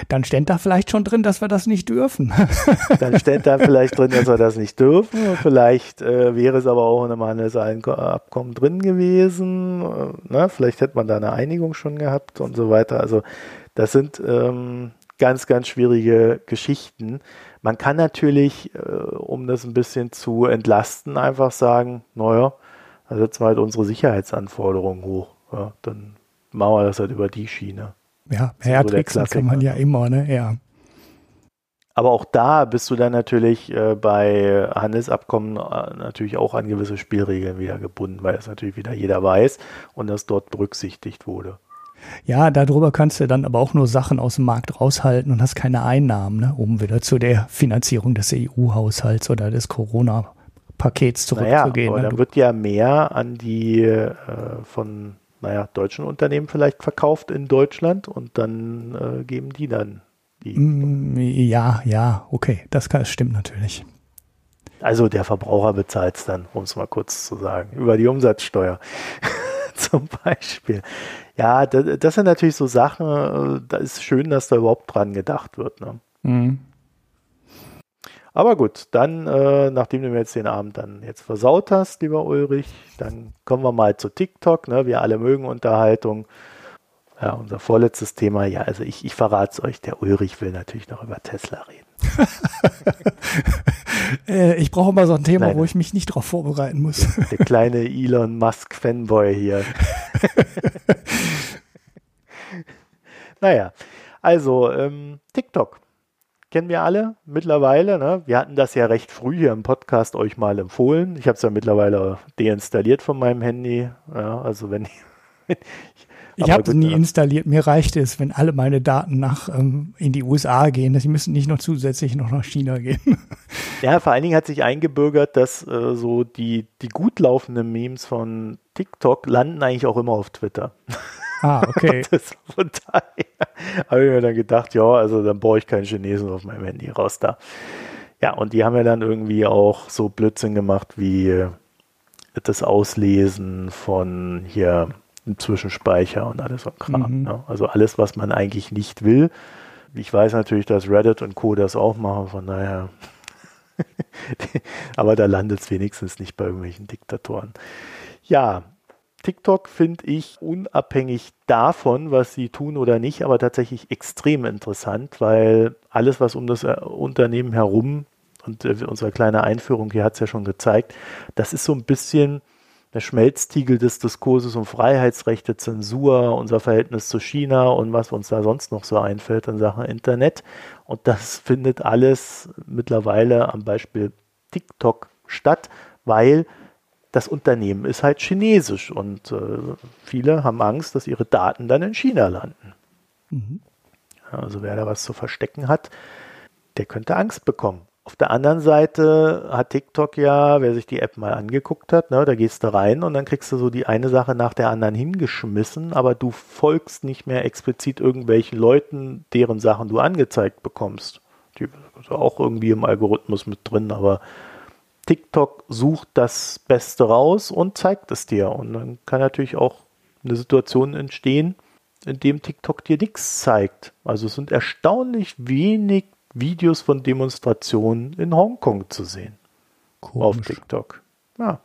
Dann steht da vielleicht schon drin, dass wir das nicht dürfen. Dann steht da vielleicht drin, dass wir das nicht dürfen. Vielleicht äh, wäre es aber auch in einem Handelsabkommen drin gewesen. Äh, ne? Vielleicht hätte man da eine Einigung schon gehabt und so weiter. Also das sind ähm, ganz, ganz schwierige Geschichten. Man kann natürlich, äh, um das ein bisschen zu entlasten, einfach sagen, naja, da setzen wir halt unsere Sicherheitsanforderungen hoch. Ja, dann machen wir das halt über die Schiene. Ja, hertricksen so kann man ja immer, ne? Ja. Aber auch da bist du dann natürlich äh, bei Handelsabkommen äh, natürlich auch an gewisse Spielregeln wieder gebunden, weil das natürlich wieder jeder weiß und das dort berücksichtigt wurde. Ja, darüber kannst du dann aber auch nur Sachen aus dem Markt raushalten und hast keine Einnahmen, ne, um wieder zu der Finanzierung des EU-Haushalts oder des Corona-Pakets zurückzugehen. Naja, aber ne? dann wird ja mehr an die äh, von naja, deutschen Unternehmen vielleicht verkauft in Deutschland und dann äh, geben die dann die. Mm, ja, ja, okay, das, kann, das stimmt natürlich. Also der Verbraucher bezahlt es dann, um es mal kurz zu sagen, über die Umsatzsteuer zum Beispiel. Ja, das, das, sind natürlich so Sachen, äh, da ist schön, dass da überhaupt dran gedacht wird. Ne? Mhm. Aber gut, dann, äh, nachdem du mir jetzt den Abend dann jetzt versaut hast, lieber Ulrich, dann kommen wir mal zu TikTok. Ne? Wir alle mögen Unterhaltung. Ja, unser vorletztes Thema, ja, also ich, ich verrate es euch, der Ulrich will natürlich noch über Tesla reden. äh, ich brauche mal so ein Thema, Nein, wo ich mich nicht darauf vorbereiten muss. Der, der kleine Elon Musk-Fanboy hier. naja, also ähm, TikTok kennen wir alle mittlerweile. Ne? Wir hatten das ja recht früh hier im Podcast euch mal empfohlen. Ich habe es ja mittlerweile deinstalliert von meinem Handy. Ja, also wenn ich, ich habe es nie installiert. Mir reicht es, wenn alle meine Daten nach ähm, in die USA gehen. Sie müssen nicht noch zusätzlich noch nach China gehen. Ja, vor allen Dingen hat sich eingebürgert, dass äh, so die, die gut laufenden Memes von TikTok landen eigentlich auch immer auf Twitter. Ah, okay. das, von daher habe ich mir dann gedacht, ja, also dann brauche ich keinen Chinesen auf meinem Handy raus da. Ja, und die haben ja dann irgendwie auch so Blödsinn gemacht wie das Auslesen von hier einen Zwischenspeicher und alles so Kram. Mhm. Ne? Also alles, was man eigentlich nicht will. Ich weiß natürlich, dass Reddit und Co. das auch machen, von daher. Aber da landet es wenigstens nicht bei irgendwelchen Diktatoren. Ja, TikTok finde ich unabhängig davon, was sie tun oder nicht, aber tatsächlich extrem interessant, weil alles, was um das äh, Unternehmen herum und äh, unsere kleine Einführung hier hat es ja schon gezeigt, das ist so ein bisschen der Schmelztiegel des Diskurses um Freiheitsrechte, Zensur, unser Verhältnis zu China und was uns da sonst noch so einfällt in Sachen Internet. Und das findet alles mittlerweile am Beispiel TikTok statt, weil das Unternehmen ist halt chinesisch und äh, viele haben Angst, dass ihre Daten dann in China landen. Mhm. Also wer da was zu verstecken hat, der könnte Angst bekommen. Auf der anderen Seite hat TikTok ja, wer sich die App mal angeguckt hat, ne, da gehst du rein und dann kriegst du so die eine Sache nach der anderen hingeschmissen, aber du folgst nicht mehr explizit irgendwelchen Leuten, deren Sachen du angezeigt bekommst. Die ist auch irgendwie im Algorithmus mit drin, aber TikTok sucht das Beste raus und zeigt es dir. Und dann kann natürlich auch eine Situation entstehen, in dem TikTok dir nichts zeigt. Also es sind erstaunlich wenig Videos von Demonstrationen in Hongkong zu sehen. Komisch. Auf TikTok. Ja.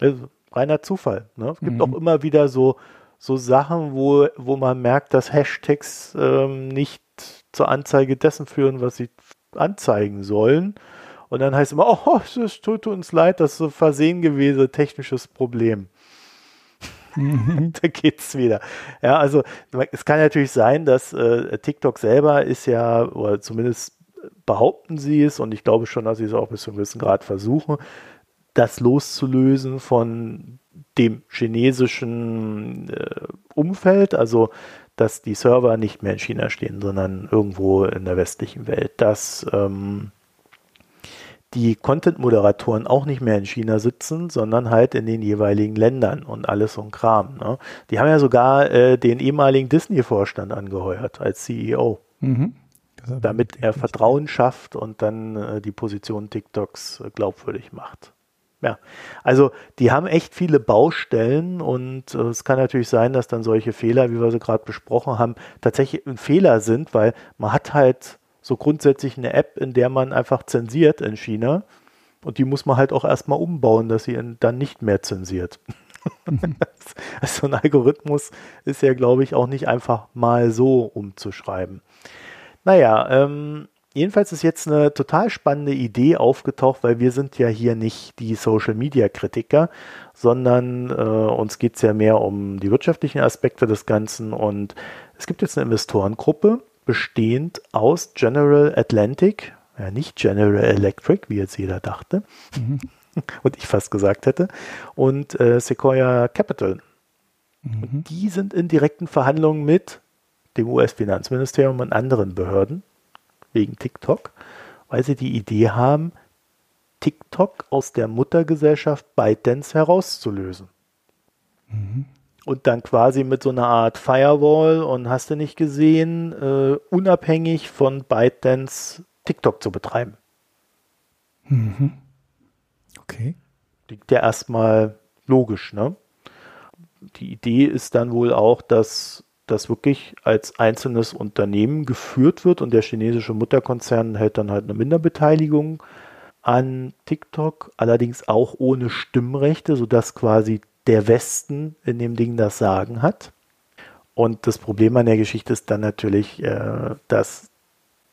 Also reiner Zufall. Ne? Es gibt mhm. auch immer wieder so, so Sachen, wo, wo man merkt, dass Hashtags ähm, nicht zur Anzeige dessen führen, was sie anzeigen sollen. Und dann heißt es immer, oh, es tut uns leid, das ist so versehen gewesen, technisches Problem. Mhm. da geht's wieder. Ja, also es kann natürlich sein, dass äh, TikTok selber ist ja, oder zumindest behaupten sie es, und ich glaube schon, dass sie es auch bis zu einem gewissen Grad versuchen, das loszulösen von dem chinesischen äh, Umfeld, also dass die Server nicht mehr in China stehen, sondern irgendwo in der westlichen Welt. Das ähm, die Content-Moderatoren auch nicht mehr in China sitzen, sondern halt in den jeweiligen Ländern und alles so ein Kram. Ne? Die haben ja sogar äh, den ehemaligen Disney-Vorstand angeheuert als CEO. Mhm. Damit er Vertrauen schafft und dann äh, die Position TikToks äh, glaubwürdig macht. Ja, also die haben echt viele Baustellen und äh, es kann natürlich sein, dass dann solche Fehler, wie wir sie gerade besprochen haben, tatsächlich ein Fehler sind, weil man hat halt so grundsätzlich eine App, in der man einfach zensiert in China. Und die muss man halt auch erstmal umbauen, dass sie dann nicht mehr zensiert. also ein Algorithmus ist ja, glaube ich, auch nicht einfach mal so umzuschreiben. Naja, ähm, jedenfalls ist jetzt eine total spannende Idee aufgetaucht, weil wir sind ja hier nicht die Social-Media-Kritiker, sondern äh, uns geht es ja mehr um die wirtschaftlichen Aspekte des Ganzen. Und es gibt jetzt eine Investorengruppe, bestehend aus General Atlantic, ja nicht General Electric, wie jetzt jeder dachte, mhm. und ich fast gesagt hätte, und äh, Sequoia Capital. Mhm. Und die sind in direkten Verhandlungen mit dem US-Finanzministerium und anderen Behörden wegen TikTok, weil sie die Idee haben, TikTok aus der Muttergesellschaft ByteDance herauszulösen. Mhm und dann quasi mit so einer Art Firewall und hast du nicht gesehen, äh, unabhängig von ByteDance TikTok zu betreiben. Mhm. Okay. Liegt ja erstmal logisch, ne? Die Idee ist dann wohl auch, dass das wirklich als einzelnes Unternehmen geführt wird und der chinesische Mutterkonzern hält dann halt eine Minderbeteiligung an TikTok, allerdings auch ohne Stimmrechte, sodass quasi der Westen in dem Ding das Sagen hat. Und das Problem an der Geschichte ist dann natürlich, äh, dass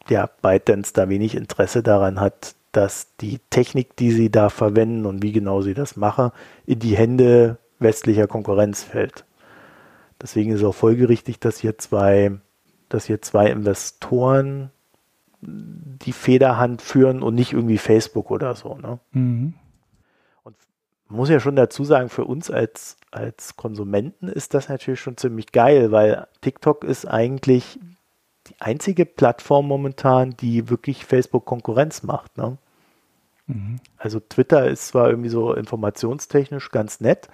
der ByteDance da wenig Interesse daran hat, dass die Technik, die sie da verwenden und wie genau sie das machen, in die Hände westlicher Konkurrenz fällt. Deswegen ist auch folgerichtig, dass hier zwei, dass hier zwei Investoren die Federhand führen und nicht irgendwie Facebook oder so. Ne? Mhm muss ja schon dazu sagen, für uns als, als Konsumenten ist das natürlich schon ziemlich geil, weil TikTok ist eigentlich die einzige Plattform momentan, die wirklich Facebook Konkurrenz macht. Ne? Mhm. Also Twitter ist zwar irgendwie so informationstechnisch ganz nett,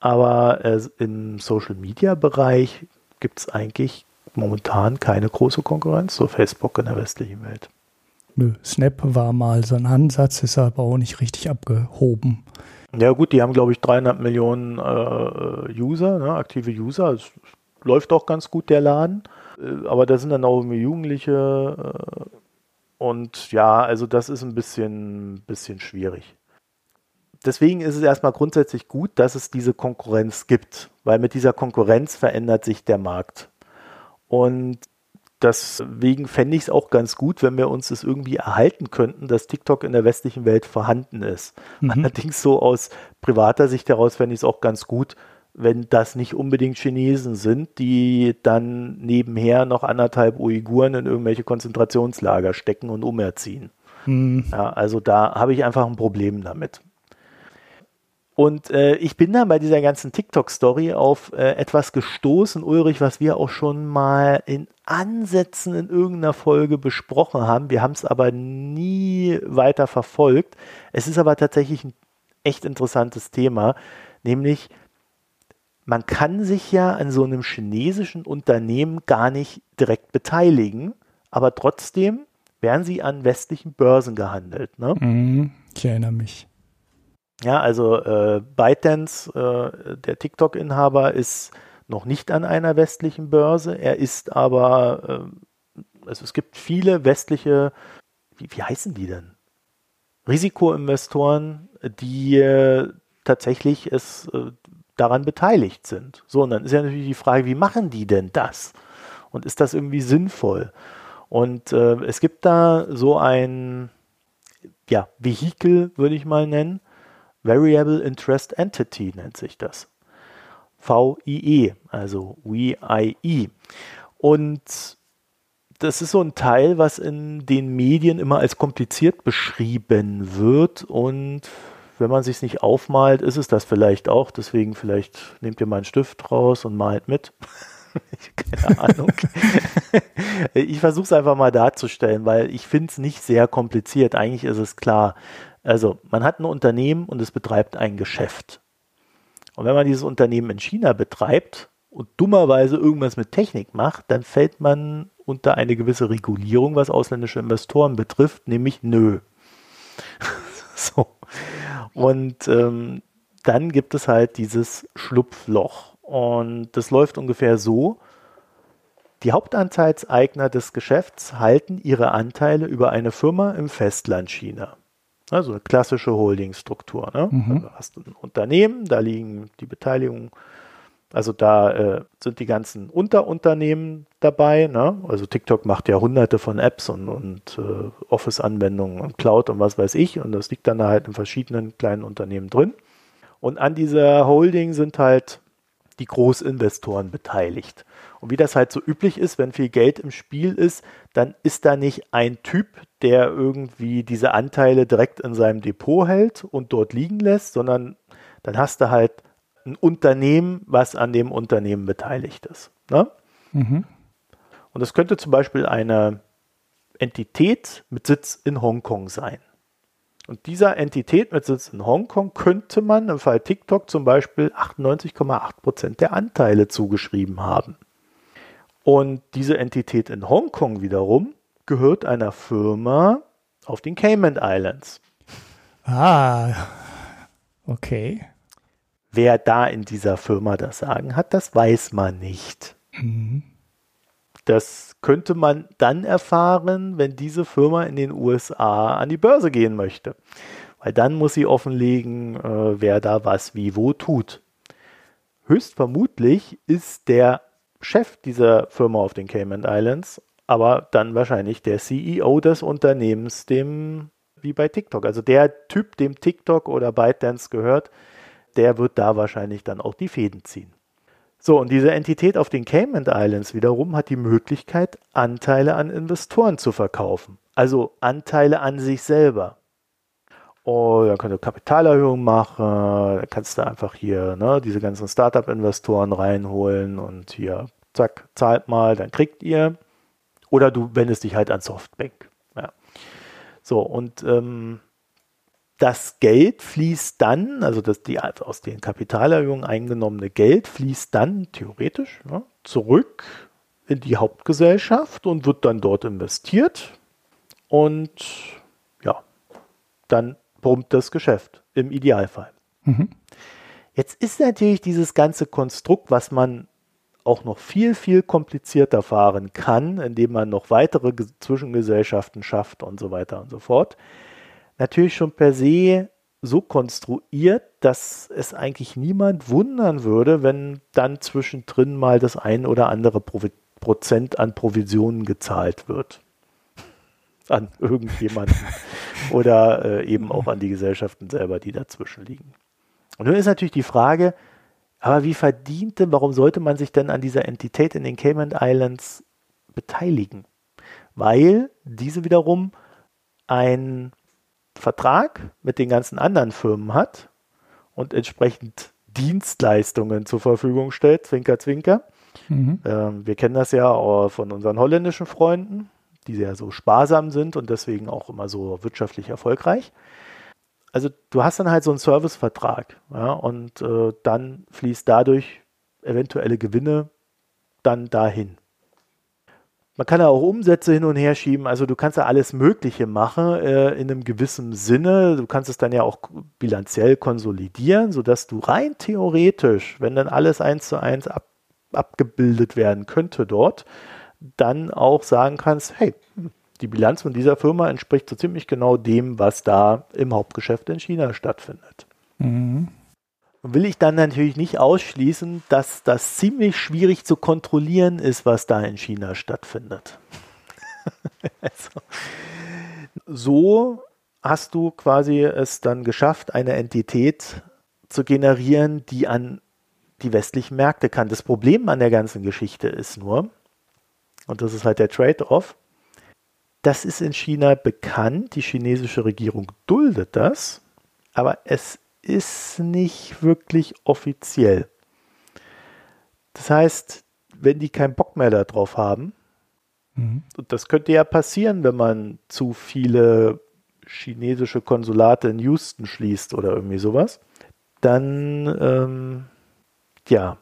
aber äh, im Social Media Bereich gibt es eigentlich momentan keine große Konkurrenz zu Facebook in der westlichen Welt. Nö, Snap war mal so ein Ansatz, ist aber auch nicht richtig abgehoben. Ja gut, die haben glaube ich dreieinhalb Millionen äh, User, ne, aktive User. Es läuft auch ganz gut der Laden, äh, aber da sind dann auch irgendwie Jugendliche äh, und ja, also das ist ein bisschen, bisschen schwierig. Deswegen ist es erstmal grundsätzlich gut, dass es diese Konkurrenz gibt, weil mit dieser Konkurrenz verändert sich der Markt. Und deswegen fände ich es auch ganz gut, wenn wir uns das irgendwie erhalten könnten, dass TikTok in der westlichen Welt vorhanden ist. Mhm. Allerdings so aus privater Sicht heraus fände ich es auch ganz gut, wenn das nicht unbedingt Chinesen sind, die dann nebenher noch anderthalb Uiguren in irgendwelche Konzentrationslager stecken und umerziehen. Mhm. Ja, also da habe ich einfach ein Problem damit. Und äh, ich bin dann bei dieser ganzen TikTok-Story auf äh, etwas gestoßen, Ulrich, was wir auch schon mal in Ansätzen in irgendeiner Folge besprochen haben. Wir haben es aber nie weiter verfolgt. Es ist aber tatsächlich ein echt interessantes Thema, nämlich man kann sich ja an so einem chinesischen Unternehmen gar nicht direkt beteiligen, aber trotzdem werden sie an westlichen Börsen gehandelt. Ne? Mhm, ich erinnere mich. Ja, also äh, ByteDance, äh, der TikTok-Inhaber, ist noch nicht an einer westlichen Börse. Er ist aber, äh, also es gibt viele westliche, wie, wie heißen die denn? Risikoinvestoren, die äh, tatsächlich es äh, daran beteiligt sind. So, und dann ist ja natürlich die Frage, wie machen die denn das? Und ist das irgendwie sinnvoll? Und äh, es gibt da so ein ja, Vehikel, würde ich mal nennen. Variable Interest Entity nennt sich das. VIE, also WIE. Und das ist so ein Teil, was in den Medien immer als kompliziert beschrieben wird und wenn man sich nicht aufmalt, ist es das vielleicht auch. Deswegen vielleicht nehmt ihr mal einen Stift raus und malt mit. Keine Ahnung. ich versuche es einfach mal darzustellen, weil ich finde es nicht sehr kompliziert. Eigentlich ist es klar. Also man hat ein Unternehmen und es betreibt ein Geschäft. Und wenn man dieses Unternehmen in China betreibt und dummerweise irgendwas mit Technik macht, dann fällt man unter eine gewisse Regulierung, was ausländische Investoren betrifft, nämlich nö. so. Und ähm, dann gibt es halt dieses Schlupfloch. Und das läuft ungefähr so. Die Hauptanteilseigner des Geschäfts halten ihre Anteile über eine Firma im Festland China. Also eine klassische Holdingstruktur. Ne? Mhm. Also hast du ein Unternehmen, da liegen die Beteiligungen also da äh, sind die ganzen Unterunternehmen dabei. Ne? Also TikTok macht ja hunderte von Apps und, und äh, Office-Anwendungen und Cloud und was weiß ich. Und das liegt dann da halt in verschiedenen kleinen Unternehmen drin. Und an dieser Holding sind halt die Großinvestoren beteiligt. Und wie das halt so üblich ist, wenn viel Geld im Spiel ist, dann ist da nicht ein Typ, der irgendwie diese Anteile direkt in seinem Depot hält und dort liegen lässt, sondern dann hast du halt ein Unternehmen, was an dem Unternehmen beteiligt ist. Ne? Mhm. Und das könnte zum Beispiel eine Entität mit Sitz in Hongkong sein. Und dieser Entität mit Sitz in Hongkong könnte man im Fall TikTok zum Beispiel 98,8 Prozent der Anteile zugeschrieben haben. Und diese Entität in Hongkong wiederum gehört einer Firma auf den Cayman Islands. Ah, okay. Wer da in dieser Firma das Sagen hat, das weiß man nicht. Mhm. Das könnte man dann erfahren, wenn diese Firma in den USA an die Börse gehen möchte. Weil dann muss sie offenlegen, äh, wer da was wie wo tut. Höchstvermutlich ist der Chef dieser Firma auf den Cayman Islands, aber dann wahrscheinlich der CEO des Unternehmens, dem wie bei TikTok. Also der Typ, dem TikTok oder ByteDance gehört, der wird da wahrscheinlich dann auch die Fäden ziehen. So, und diese Entität auf den Cayman Islands wiederum hat die Möglichkeit, Anteile an Investoren zu verkaufen. Also Anteile an sich selber. Oh, dann könnt ihr Kapitalerhöhung machen, dann kannst du einfach hier ne, diese ganzen Startup-Investoren reinholen und hier, zack, zahlt mal, dann kriegt ihr. Oder du wendest dich halt an Softbank. Ja. So, und ähm, das Geld fließt dann, also das die aus den Kapitalerhöhungen eingenommene Geld fließt dann theoretisch ja, zurück in die Hauptgesellschaft und wird dann dort investiert und ja, dann brummt das Geschäft im Idealfall. Mhm. Jetzt ist natürlich dieses ganze Konstrukt, was man auch noch viel, viel komplizierter fahren kann, indem man noch weitere Zwischengesellschaften schafft und so weiter und so fort, natürlich schon per se so konstruiert, dass es eigentlich niemand wundern würde, wenn dann zwischendrin mal das ein oder andere Prozent an Provisionen gezahlt wird. An irgendjemanden. oder äh, eben auch an die Gesellschaften selber, die dazwischen liegen. Und nun ist natürlich die Frage, aber wie verdient denn, warum sollte man sich denn an dieser Entität in den Cayman Islands beteiligen? Weil diese wiederum einen Vertrag mit den ganzen anderen Firmen hat und entsprechend Dienstleistungen zur Verfügung stellt, Zwinker, Zwinker. Mhm. Ähm, wir kennen das ja von unseren holländischen Freunden, die ja so sparsam sind und deswegen auch immer so wirtschaftlich erfolgreich also du hast dann halt so einen Servicevertrag ja, und äh, dann fließt dadurch eventuelle Gewinne dann dahin. Man kann ja auch Umsätze hin und her schieben, also du kannst ja alles Mögliche machen äh, in einem gewissen Sinne. Du kannst es dann ja auch bilanziell konsolidieren, sodass du rein theoretisch, wenn dann alles eins zu eins ab, abgebildet werden könnte dort, dann auch sagen kannst, hey, die Bilanz von dieser Firma entspricht so ziemlich genau dem, was da im Hauptgeschäft in China stattfindet. Mhm. Will ich dann natürlich nicht ausschließen, dass das ziemlich schwierig zu kontrollieren ist, was da in China stattfindet. also, so hast du quasi es dann geschafft, eine Entität zu generieren, die an die westlichen Märkte kann. Das Problem an der ganzen Geschichte ist nur, und das ist halt der Trade-off, das ist in China bekannt, die chinesische Regierung duldet das, aber es ist nicht wirklich offiziell. Das heißt, wenn die keinen Bock mehr darauf haben, mhm. und das könnte ja passieren, wenn man zu viele chinesische Konsulate in Houston schließt oder irgendwie sowas, dann ähm, ja,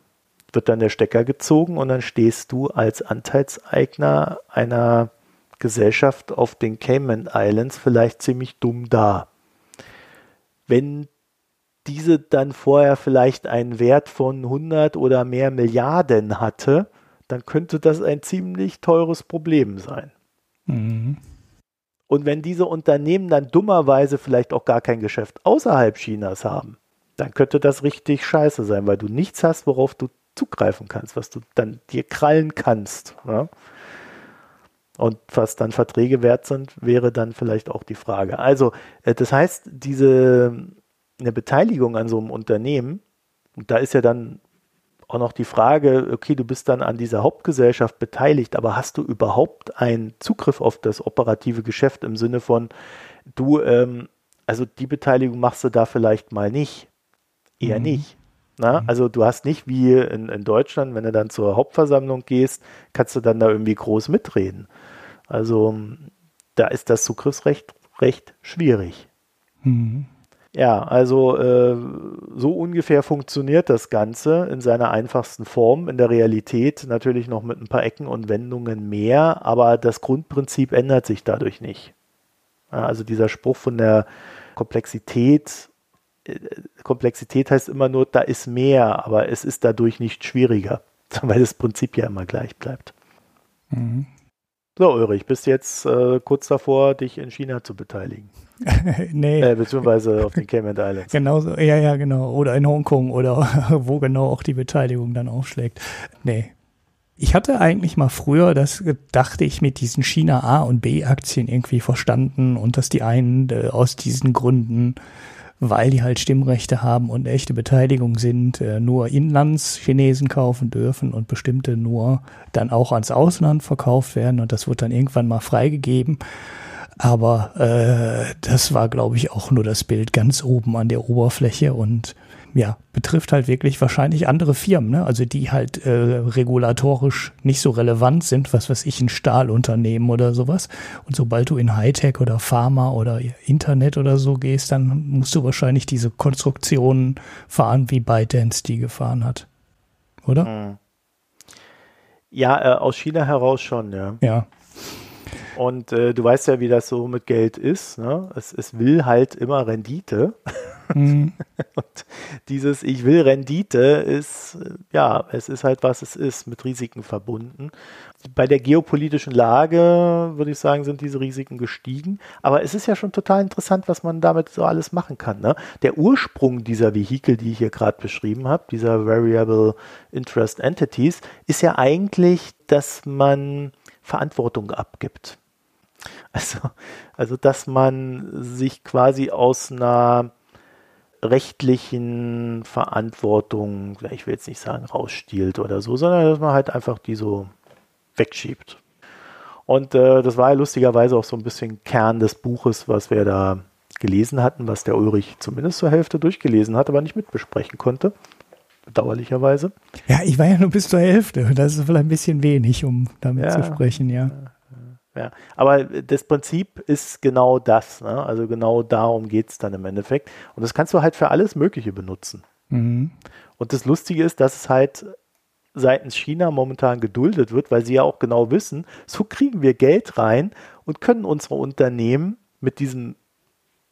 wird dann der Stecker gezogen und dann stehst du als Anteilseigner einer Gesellschaft auf den Cayman Islands vielleicht ziemlich dumm da. Wenn diese dann vorher vielleicht einen Wert von 100 oder mehr Milliarden hatte, dann könnte das ein ziemlich teures Problem sein. Mhm. Und wenn diese Unternehmen dann dummerweise vielleicht auch gar kein Geschäft außerhalb Chinas haben, dann könnte das richtig scheiße sein, weil du nichts hast, worauf du zugreifen kannst, was du dann dir krallen kannst. Ja? Und was dann Verträge wert sind, wäre dann vielleicht auch die Frage. Also, äh, das heißt, diese eine Beteiligung an so einem Unternehmen, und da ist ja dann auch noch die Frage, okay, du bist dann an dieser Hauptgesellschaft beteiligt, aber hast du überhaupt einen Zugriff auf das operative Geschäft im Sinne von, du, ähm, also die Beteiligung machst du da vielleicht mal nicht, eher mhm. nicht. Na? Mhm. Also du hast nicht wie in, in Deutschland, wenn du dann zur Hauptversammlung gehst, kannst du dann da irgendwie groß mitreden. Also da ist das Zugriffsrecht recht schwierig. Mhm. Ja, also äh, so ungefähr funktioniert das Ganze in seiner einfachsten Form. In der Realität natürlich noch mit ein paar Ecken und Wendungen mehr, aber das Grundprinzip ändert sich dadurch nicht. Also dieser Spruch von der Komplexität, Komplexität heißt immer nur, da ist mehr, aber es ist dadurch nicht schwieriger, weil das Prinzip ja immer gleich bleibt. Mhm. So, Ulrich, bist jetzt äh, kurz davor, dich in China zu beteiligen. nee. Äh, beziehungsweise auf den Cayman Islands. Genau, so, ja, ja, genau. Oder in Hongkong oder wo genau auch die Beteiligung dann aufschlägt. Nee. Ich hatte eigentlich mal früher, das dachte ich, mit diesen China A und B Aktien irgendwie verstanden und dass die einen äh, aus diesen Gründen weil die halt Stimmrechte haben und echte Beteiligung sind, äh, nur Inlandschinesen kaufen dürfen und bestimmte nur dann auch ans Ausland verkauft werden und das wird dann irgendwann mal freigegeben. Aber äh, das war, glaube ich, auch nur das Bild ganz oben an der Oberfläche und ja, betrifft halt wirklich wahrscheinlich andere Firmen, ne? also die halt äh, regulatorisch nicht so relevant sind, was weiß ich, ein Stahlunternehmen oder sowas. Und sobald du in Hightech oder Pharma oder Internet oder so gehst, dann musst du wahrscheinlich diese Konstruktionen fahren, wie ByteDance die gefahren hat. Oder? Hm. Ja, äh, aus China heraus schon, ja. Ja. Und äh, du weißt ja, wie das so mit Geld ist. Ne? Es, es will halt immer Rendite. Mhm. Und dieses Ich will Rendite ist, ja, es ist halt was es ist, mit Risiken verbunden. Bei der geopolitischen Lage, würde ich sagen, sind diese Risiken gestiegen. Aber es ist ja schon total interessant, was man damit so alles machen kann. Ne? Der Ursprung dieser Vehikel, die ich hier gerade beschrieben habe, dieser Variable Interest Entities, ist ja eigentlich, dass man Verantwortung abgibt. Also, also dass man sich quasi aus einer rechtlichen Verantwortung, ich will jetzt nicht sagen rausstiehlt oder so, sondern dass man halt einfach die so wegschiebt. Und äh, das war ja lustigerweise auch so ein bisschen Kern des Buches, was wir da gelesen hatten, was der Ulrich zumindest zur Hälfte durchgelesen hat, aber nicht mitbesprechen konnte. Bedauerlicherweise. Ja, ich war ja nur bis zur Hälfte. Das ist vielleicht ein bisschen wenig, um damit ja, zu sprechen, ja. Ja, aber das Prinzip ist genau das. Ne? Also genau darum geht es dann im Endeffekt. Und das kannst du halt für alles Mögliche benutzen. Mhm. Und das Lustige ist, dass es halt seitens China momentan geduldet wird, weil sie ja auch genau wissen, so kriegen wir Geld rein und können unsere Unternehmen mit diesen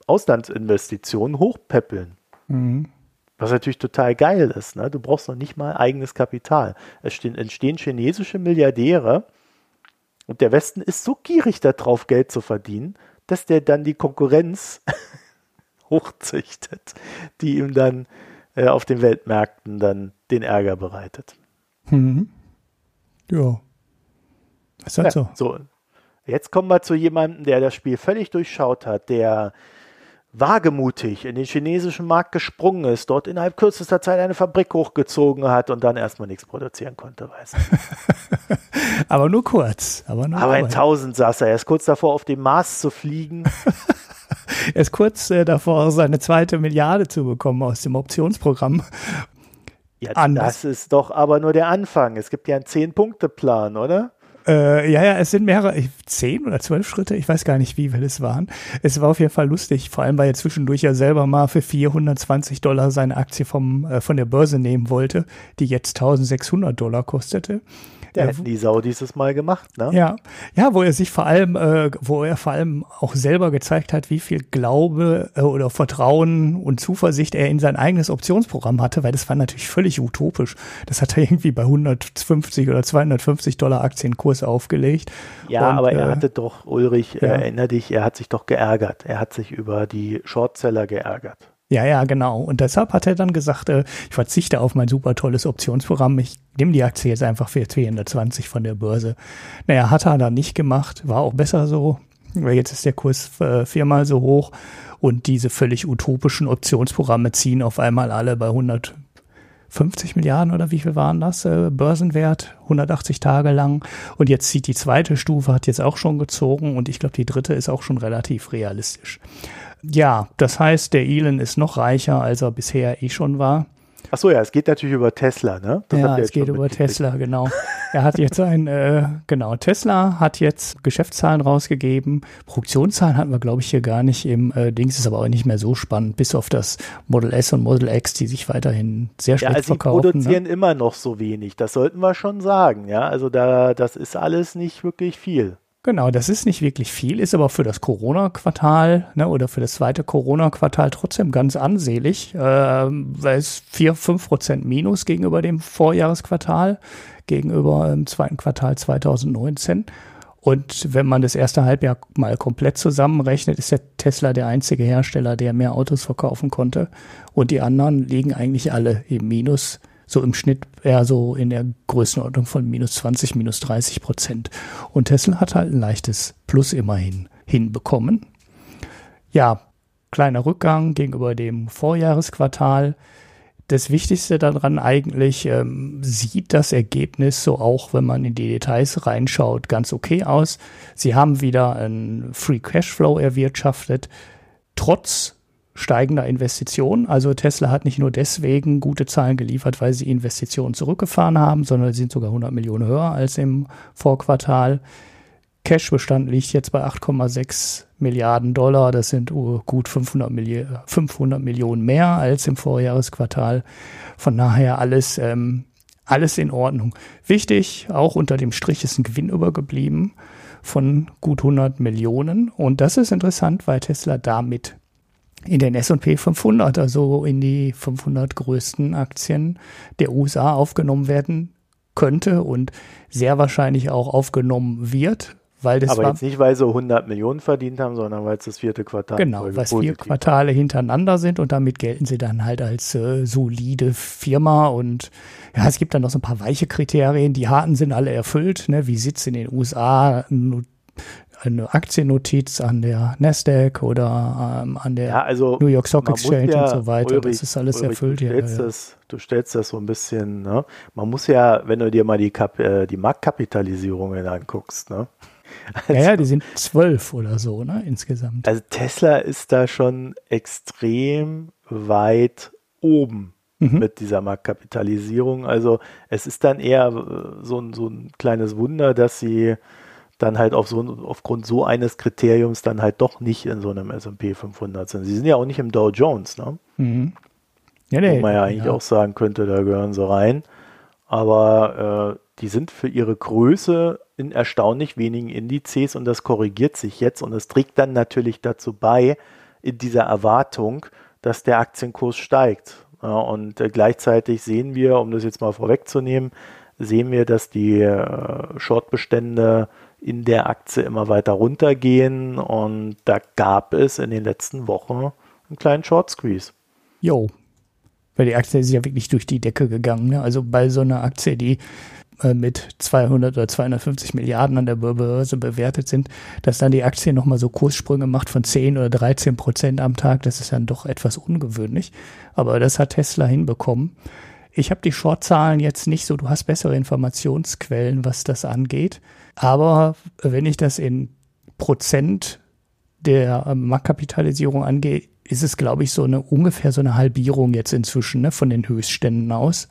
Auslandsinvestitionen hochpäppeln. Mhm. Was natürlich total geil ist. Ne? Du brauchst noch nicht mal eigenes Kapital. Es entstehen chinesische Milliardäre, und der Westen ist so gierig darauf, Geld zu verdienen, dass der dann die Konkurrenz hochzüchtet, die ihm dann äh, auf den Weltmärkten dann den Ärger bereitet. Mhm. Ja. Ist halt ja, so. so. Jetzt kommen wir zu jemandem, der das Spiel völlig durchschaut hat, der wagemutig in den chinesischen Markt gesprungen ist, dort innerhalb kürzester Zeit eine Fabrik hochgezogen hat und dann erstmal nichts produzieren konnte, weiß Aber nur kurz. Aber, nur aber in tausend saß er. Er ist kurz davor, auf dem Mars zu fliegen. er ist kurz äh, davor, seine zweite Milliarde zu bekommen aus dem Optionsprogramm. Ja, Anders. das ist doch aber nur der Anfang. Es gibt ja einen Zehn-Punkte-Plan, oder? Äh, ja, ja, es sind mehrere, zehn oder zwölf Schritte, ich weiß gar nicht, wie viele es waren. Es war auf jeden Fall lustig, vor allem, weil er zwischendurch ja selber mal für 420 Dollar seine Aktie vom, äh, von der Börse nehmen wollte, die jetzt 1600 Dollar kostete. Der hätten die Sau dieses Mal gemacht, ne? Ja, ja, wo er sich vor allem, äh, wo er vor allem auch selber gezeigt hat, wie viel Glaube äh, oder Vertrauen und Zuversicht er in sein eigenes Optionsprogramm hatte, weil das war natürlich völlig utopisch. Das hat er irgendwie bei 150 oder 250 Dollar Aktienkurs aufgelegt. Ja, und, aber er äh, hatte doch, Ulrich, ja. erinner dich, er hat sich doch geärgert. Er hat sich über die Shortseller geärgert. Ja, ja, genau. Und deshalb hat er dann gesagt, äh, ich verzichte auf mein super tolles Optionsprogramm. Ich nehme die Aktie jetzt einfach für 220 von der Börse. Naja, hat er dann nicht gemacht. War auch besser so. Weil jetzt ist der Kurs äh, viermal so hoch und diese völlig utopischen Optionsprogramme ziehen auf einmal alle bei 150 Milliarden oder wie viel waren das? Äh, Börsenwert, 180 Tage lang. Und jetzt zieht die zweite Stufe, hat jetzt auch schon gezogen und ich glaube, die dritte ist auch schon relativ realistisch. Ja, das heißt, der Elon ist noch reicher, als er bisher eh schon war. Ach so, ja, es geht natürlich über Tesla, ne? Das ja, es geht über Tesla, genau. er hat jetzt ein, äh, genau, Tesla hat jetzt Geschäftszahlen rausgegeben. Produktionszahlen hatten wir, glaube ich, hier gar nicht im äh, Dings, ist aber auch nicht mehr so spannend, bis auf das Model S und Model X, die sich weiterhin sehr schlecht ja, also verkaufen. Die ne? produzieren ne? immer noch so wenig, das sollten wir schon sagen, ja. Also da, das ist alles nicht wirklich viel. Genau, das ist nicht wirklich viel, ist aber für das Corona-Quartal ne, oder für das zweite Corona-Quartal trotzdem ganz ansehlich, äh, weil es vier fünf Prozent Minus gegenüber dem Vorjahresquartal, gegenüber dem zweiten Quartal 2019. Und wenn man das erste Halbjahr mal komplett zusammenrechnet, ist der Tesla der einzige Hersteller, der mehr Autos verkaufen konnte. Und die anderen liegen eigentlich alle im Minus so im Schnitt eher so in der Größenordnung von minus 20, minus 30 Prozent. Und Tesla hat halt ein leichtes Plus immerhin hinbekommen. Ja, kleiner Rückgang gegenüber dem Vorjahresquartal. Das Wichtigste daran eigentlich ähm, sieht das Ergebnis so auch, wenn man in die Details reinschaut, ganz okay aus. Sie haben wieder einen Free Cashflow erwirtschaftet, trotz steigender Investitionen. Also Tesla hat nicht nur deswegen gute Zahlen geliefert, weil sie Investitionen zurückgefahren haben, sondern sie sind sogar 100 Millionen höher als im Vorquartal. Cashbestand liegt jetzt bei 8,6 Milliarden Dollar. Das sind gut 500, Milli 500 Millionen mehr als im Vorjahresquartal. Von daher alles, ähm, alles in Ordnung. Wichtig, auch unter dem Strich ist ein Gewinn übergeblieben von gut 100 Millionen. Und das ist interessant, weil Tesla damit in den S&P 500, also in die 500 größten Aktien der USA aufgenommen werden könnte und sehr wahrscheinlich auch aufgenommen wird, weil das Aber war, jetzt nicht, weil sie 100 Millionen verdient haben, sondern weil es das vierte Quartal Genau, weil es vier Quartale hintereinander sind und damit gelten sie dann halt als äh, solide Firma und ja, es gibt dann noch so ein paar weiche Kriterien. Die harten sind alle erfüllt, ne? wie sitzt in den USA, eine Aktiennotiz an der Nasdaq oder ähm, an der ja, also New York Stock Exchange ja, und so weiter. Ulrich, das ist alles Ulrich, erfüllt. Du stellst, ja, das, du stellst das so ein bisschen, ne? man muss ja, wenn du dir mal die, Kap äh, die Marktkapitalisierungen anguckst, ne? Also, ja, ja, die sind zwölf oder so, ne, insgesamt. Also Tesla ist da schon extrem weit oben mhm. mit dieser Marktkapitalisierung. Also es ist dann eher äh, so ein, so ein kleines Wunder, dass sie dann halt auf so, aufgrund so eines Kriteriums dann halt doch nicht in so einem S&P 500 sind. Sie sind ja auch nicht im Dow Jones, ne? Mhm. Ja, nee, Wo man ja eigentlich ja. auch sagen könnte, da gehören sie rein. Aber äh, die sind für ihre Größe in erstaunlich wenigen Indizes und das korrigiert sich jetzt und es trägt dann natürlich dazu bei, in dieser Erwartung, dass der Aktienkurs steigt. Ja, und äh, gleichzeitig sehen wir, um das jetzt mal vorwegzunehmen, sehen wir, dass die äh, Shortbestände in der Aktie immer weiter runtergehen und da gab es in den letzten Wochen einen kleinen Short Squeeze. Jo, weil die Aktie ist ja wirklich durch die Decke gegangen. Ne? Also bei so einer Aktie, die äh, mit 200 oder 250 Milliarden an der Börse bewertet sind, dass dann die Aktie nochmal so Kurssprünge macht von 10 oder 13 Prozent am Tag, das ist dann doch etwas ungewöhnlich. Aber das hat Tesla hinbekommen. Ich habe die Shortzahlen jetzt nicht so, du hast bessere Informationsquellen, was das angeht. Aber wenn ich das in Prozent der ähm, Marktkapitalisierung angehe, ist es, glaube ich, so eine ungefähr so eine Halbierung jetzt inzwischen ne, von den Höchstständen aus.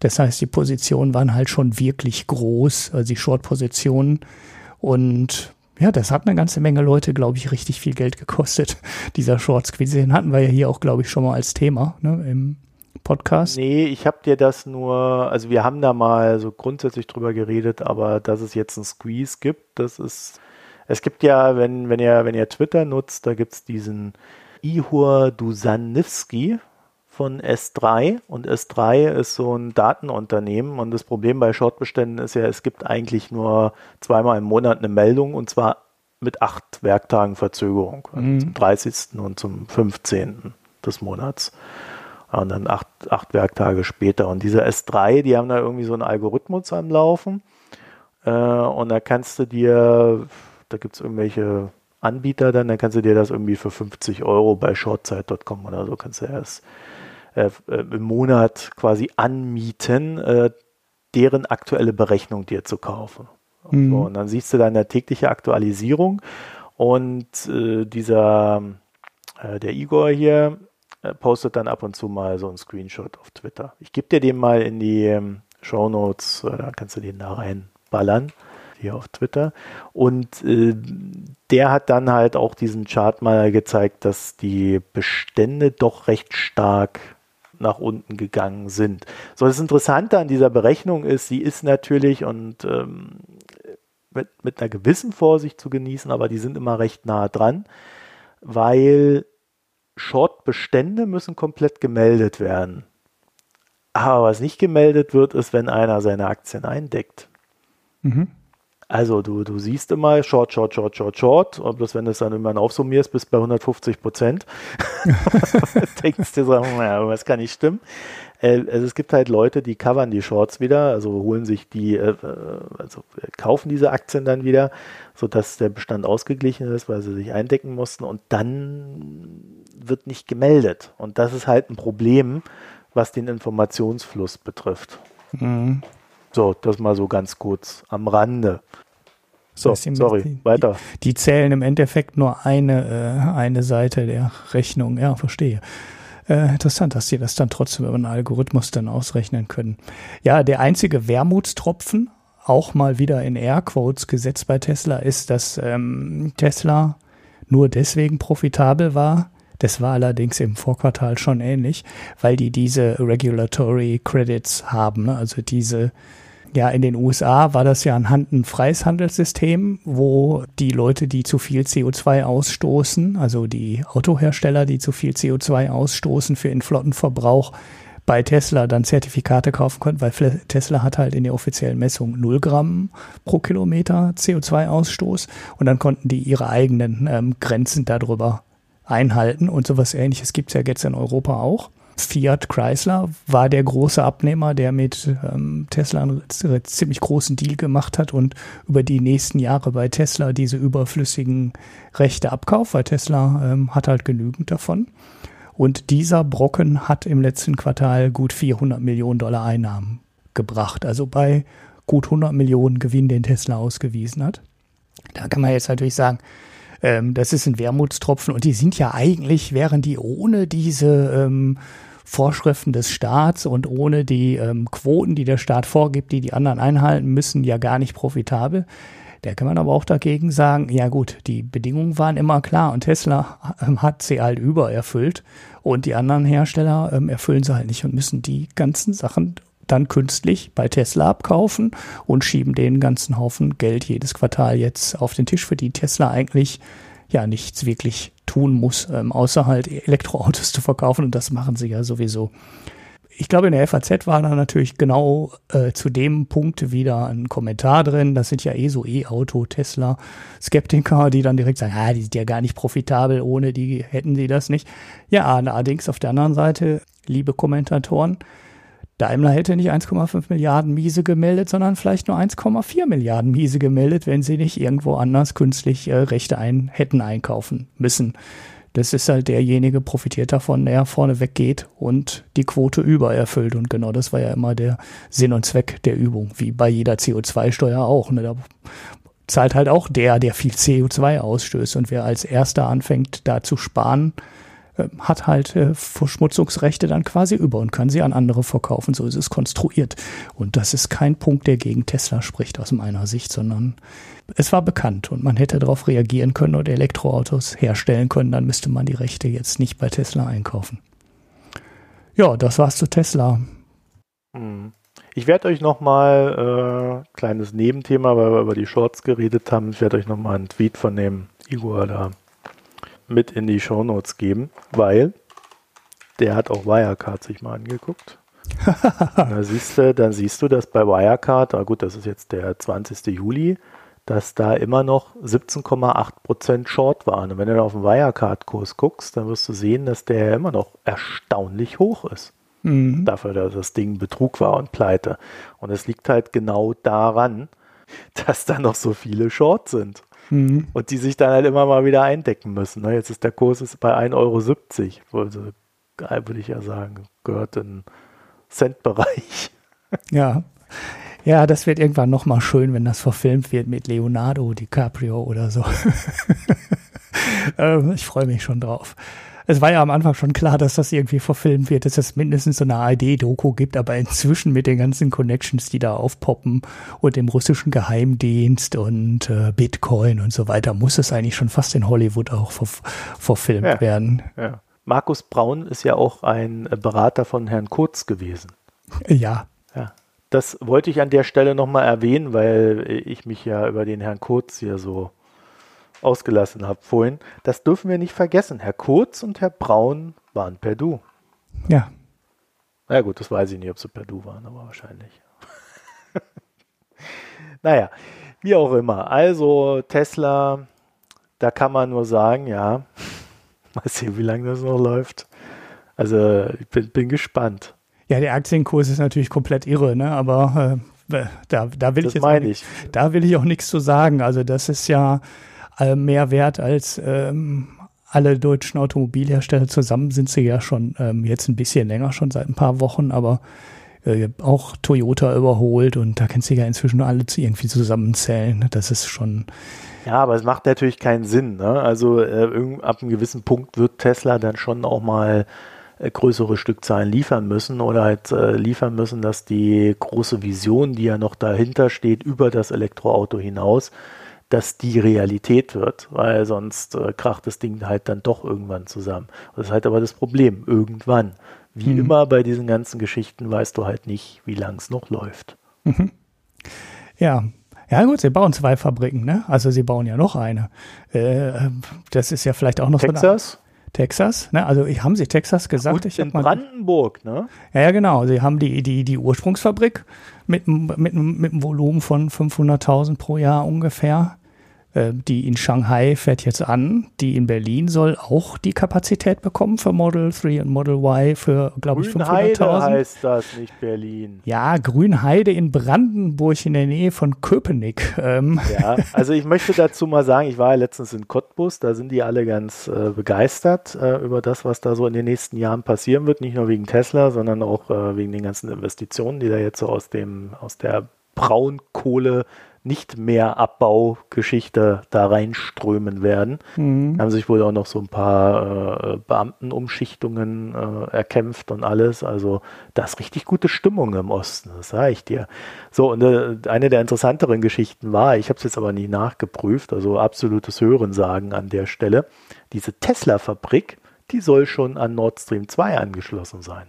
Das heißt, die Positionen waren halt schon wirklich groß, also die Short-Positionen. Und ja, das hat eine ganze Menge Leute, glaube ich, richtig viel Geld gekostet, dieser Short Squeeze. Den hatten wir ja hier auch, glaube ich, schon mal als Thema ne, im Podcast? Nee, ich habe dir das nur, also wir haben da mal so grundsätzlich drüber geredet, aber dass es jetzt einen Squeeze gibt, das ist, es gibt ja, wenn, wenn ihr, wenn ihr Twitter nutzt, da gibt es diesen Ihor Dusanivski von S3 und S3 ist so ein Datenunternehmen und das Problem bei Shortbeständen ist ja, es gibt eigentlich nur zweimal im Monat eine Meldung und zwar mit acht Werktagen Verzögerung, also mhm. zum 30. und zum 15. des Monats und dann acht, acht Werktage später. Und diese S3, die haben da irgendwie so einen Algorithmus am Laufen. Äh, und da kannst du dir, da gibt es irgendwelche Anbieter dann, dann kannst du dir das irgendwie für 50 Euro bei shortzeit.com oder so, kannst du erst äh, äh, im Monat quasi anmieten, äh, deren aktuelle Berechnung dir zu kaufen. Mhm. So, und dann siehst du deine tägliche Aktualisierung und äh, dieser, äh, der Igor hier, postet dann ab und zu mal so einen Screenshot auf Twitter. Ich gebe dir den mal in die ähm, Show Notes, äh, da kannst du den da reinballern, hier auf Twitter. Und äh, der hat dann halt auch diesen Chart mal gezeigt, dass die Bestände doch recht stark nach unten gegangen sind. So, das Interessante an dieser Berechnung ist, sie ist natürlich und ähm, mit, mit einer gewissen Vorsicht zu genießen, aber die sind immer recht nah dran, weil Short-Bestände müssen komplett gemeldet werden. Aber was nicht gemeldet wird, ist, wenn einer seine Aktien eindeckt. Mhm. Also du, du siehst immer Short, Short, Short, Short, Short. Und bloß wenn du es dann irgendwann aufsummierst, bist du bei 150 Prozent. Denkst dir so, naja, was kann nicht stimmen. Äh, also es gibt halt Leute, die covern die Shorts wieder, also holen sich die, äh, also kaufen diese Aktien dann wieder, sodass der Bestand ausgeglichen ist, weil sie sich eindecken mussten und dann wird nicht gemeldet. Und das ist halt ein Problem, was den Informationsfluss betrifft. Mhm. So, das mal so ganz kurz am Rande. So, sorry, die, weiter. Die, die, zählen im Endeffekt nur eine, äh, eine Seite der Rechnung. Ja, verstehe. Äh, interessant, dass sie das dann trotzdem über einen Algorithmus dann ausrechnen können. Ja, der einzige Wermutstropfen, auch mal wieder in Airquotes gesetzt bei Tesla, ist, dass ähm, Tesla nur deswegen profitabel war, das war allerdings im Vorquartal schon ähnlich, weil die diese Regulatory Credits haben, ne? also diese Ja, in den USA war das ja ein, ein Handelssystem, wo die Leute, die zu viel CO2 ausstoßen, also die Autohersteller, die zu viel CO2 ausstoßen für den Flottenverbrauch, bei Tesla dann Zertifikate kaufen konnten, weil Tesla hat halt in der offiziellen Messung 0 Gramm pro Kilometer CO2-Ausstoß und dann konnten die ihre eigenen ähm, Grenzen darüber einhalten und sowas ähnliches gibt es ja jetzt in Europa auch. Fiat Chrysler war der große Abnehmer, der mit ähm, Tesla einen ziemlich großen Deal gemacht hat und über die nächsten Jahre bei Tesla diese überflüssigen Rechte abkauft, weil Tesla ähm, hat halt genügend davon. Und dieser Brocken hat im letzten Quartal gut 400 Millionen Dollar Einnahmen gebracht. Also bei gut 100 Millionen Gewinn, den Tesla ausgewiesen hat. Da kann man jetzt natürlich sagen, ähm, das ist ein Wermutstropfen und die sind ja eigentlich, wären die ohne diese ähm, Vorschriften des Staats und ohne die ähm, Quoten, die der Staat vorgibt, die die anderen einhalten müssen, ja gar nicht profitabel. Da kann man aber auch dagegen sagen, ja gut, die Bedingungen waren immer klar und Tesla ähm, hat sie halt übererfüllt und die anderen Hersteller ähm, erfüllen sie halt nicht und müssen die ganzen Sachen dann künstlich bei Tesla abkaufen und schieben den ganzen Haufen Geld jedes Quartal jetzt auf den Tisch, für die Tesla eigentlich ja nichts wirklich tun muss, ähm, außer halt Elektroautos zu verkaufen und das machen sie ja sowieso ich glaube, in der FAZ war da natürlich genau äh, zu dem Punkt wieder ein Kommentar drin. Das sind ja eh so E-Auto, Tesla, Skeptiker, die dann direkt sagen, ah, die sind ja gar nicht profitabel, ohne die hätten sie das nicht. Ja, allerdings auf der anderen Seite, liebe Kommentatoren, Daimler hätte nicht 1,5 Milliarden Miese gemeldet, sondern vielleicht nur 1,4 Milliarden Miese gemeldet, wenn sie nicht irgendwo anders künstlich äh, Rechte ein, hätten einkaufen müssen. Das ist halt derjenige, profitiert davon, der vorne weggeht und die Quote übererfüllt. Und genau das war ja immer der Sinn und Zweck der Übung, wie bei jeder CO2-Steuer auch. Ne? Da zahlt halt auch der, der viel CO2 ausstößt. Und wer als erster anfängt, da zu sparen, hat halt äh, Verschmutzungsrechte dann quasi über und kann sie an andere verkaufen. So ist es konstruiert. Und das ist kein Punkt, der gegen Tesla spricht aus meiner Sicht, sondern es war bekannt und man hätte darauf reagieren können und Elektroautos herstellen können, dann müsste man die Rechte jetzt nicht bei Tesla einkaufen. Ja, das war's zu Tesla. Hm. Ich werde euch nochmal, äh, kleines Nebenthema, weil wir über die Shorts geredet haben, ich werde euch nochmal einen Tweet von dem Igor da mit in die Shownotes geben, weil der hat auch Wirecard sich mal angeguckt. da siehst du, dann siehst du, dass bei Wirecard, ah gut, das ist jetzt der 20. Juli, dass da immer noch 17,8% Short waren. Und wenn du auf den Wirecard-Kurs guckst, dann wirst du sehen, dass der immer noch erstaunlich hoch ist. Mhm. Dafür, dass das Ding Betrug war und pleite. Und es liegt halt genau daran, dass da noch so viele Short sind. Mhm. Und die sich dann halt immer mal wieder eindecken müssen. Ne? Jetzt ist der Kurs ist bei 1,70 Euro. Also, würde ich ja sagen, gehört in Cent-Bereich. Ja. Ja, das wird irgendwann nochmal schön, wenn das verfilmt wird mit Leonardo DiCaprio oder so. ähm, ich freue mich schon drauf. Es war ja am Anfang schon klar, dass das irgendwie verfilmt wird, dass es mindestens so eine ARD-Doku gibt, aber inzwischen mit den ganzen Connections, die da aufpoppen und dem russischen Geheimdienst und äh, Bitcoin und so weiter, muss es eigentlich schon fast in Hollywood auch ver verfilmt ja, werden. Ja. Markus Braun ist ja auch ein Berater von Herrn Kurz gewesen. Ja, das wollte ich an der Stelle nochmal erwähnen, weil ich mich ja über den Herrn Kurz hier so ausgelassen habe vorhin. Das dürfen wir nicht vergessen. Herr Kurz und Herr Braun waren per Du. Ja. Na ja, gut, das weiß ich nicht, ob sie per Du waren, aber wahrscheinlich. naja, wie auch immer. Also Tesla, da kann man nur sagen, ja, mal sehen, wie lange das noch läuft. Also ich bin, bin gespannt. Ja, der Aktienkurs ist natürlich komplett irre, ne? aber äh, da, da, will das ich jetzt ich. da will ich auch nichts zu sagen. Also das ist ja äh, mehr wert als ähm, alle deutschen Automobilhersteller zusammen sind sie ja schon ähm, jetzt ein bisschen länger, schon seit ein paar Wochen, aber äh, auch Toyota überholt und da kannst du ja inzwischen alle irgendwie zusammenzählen. Das ist schon. Ja, aber es macht natürlich keinen Sinn. Ne? Also äh, ab einem gewissen Punkt wird Tesla dann schon auch mal äh, größere Stückzahlen liefern müssen oder halt äh, liefern müssen, dass die große Vision, die ja noch dahinter steht, über das Elektroauto hinaus, dass die Realität wird, weil sonst äh, kracht das Ding halt dann doch irgendwann zusammen. Das ist halt aber das Problem, irgendwann. Wie mhm. immer bei diesen ganzen Geschichten weißt du halt nicht, wie lang es noch läuft. Mhm. Ja. Ja gut, sie bauen zwei Fabriken, ne? Also sie bauen ja noch eine. Äh, das ist ja vielleicht auch noch Texas? so Texas, ne? Also ich, haben sie Texas gesagt? Gut, ich in Brandenburg, ne? Ja, ja, genau. Sie haben die, die, die Ursprungsfabrik mit, mit, mit einem Volumen von 500.000 pro Jahr ungefähr. Äh, die in Shanghai fährt jetzt an. Die in Berlin soll auch die Kapazität bekommen für Model 3 und Model Y für, glaube ich, 500.000. Grünheide heißt das, nicht Berlin. Ja, Grünheide in Brandenburg in der Nähe von Köpenick. Ähm. Ja, also ich möchte dazu mal sagen, ich war ja letztens in Cottbus, da sind die alle ganz äh, begeistert äh, über das, was da so in den nächsten Jahren passieren wird. Nicht nur wegen Tesla, sondern auch äh, wegen den ganzen Investitionen, die da jetzt so aus dem, aus der Braunkohle nicht mehr Abbaugeschichte da reinströmen werden. Mhm. Haben sich wohl auch noch so ein paar äh, Beamtenumschichtungen äh, erkämpft und alles. Also da ist richtig gute Stimmung im Osten, das sage ich dir. So, und äh, eine der interessanteren Geschichten war, ich habe es jetzt aber nie nachgeprüft, also absolutes Hörensagen an der Stelle, diese Tesla-Fabrik, die soll schon an Nord Stream 2 angeschlossen sein.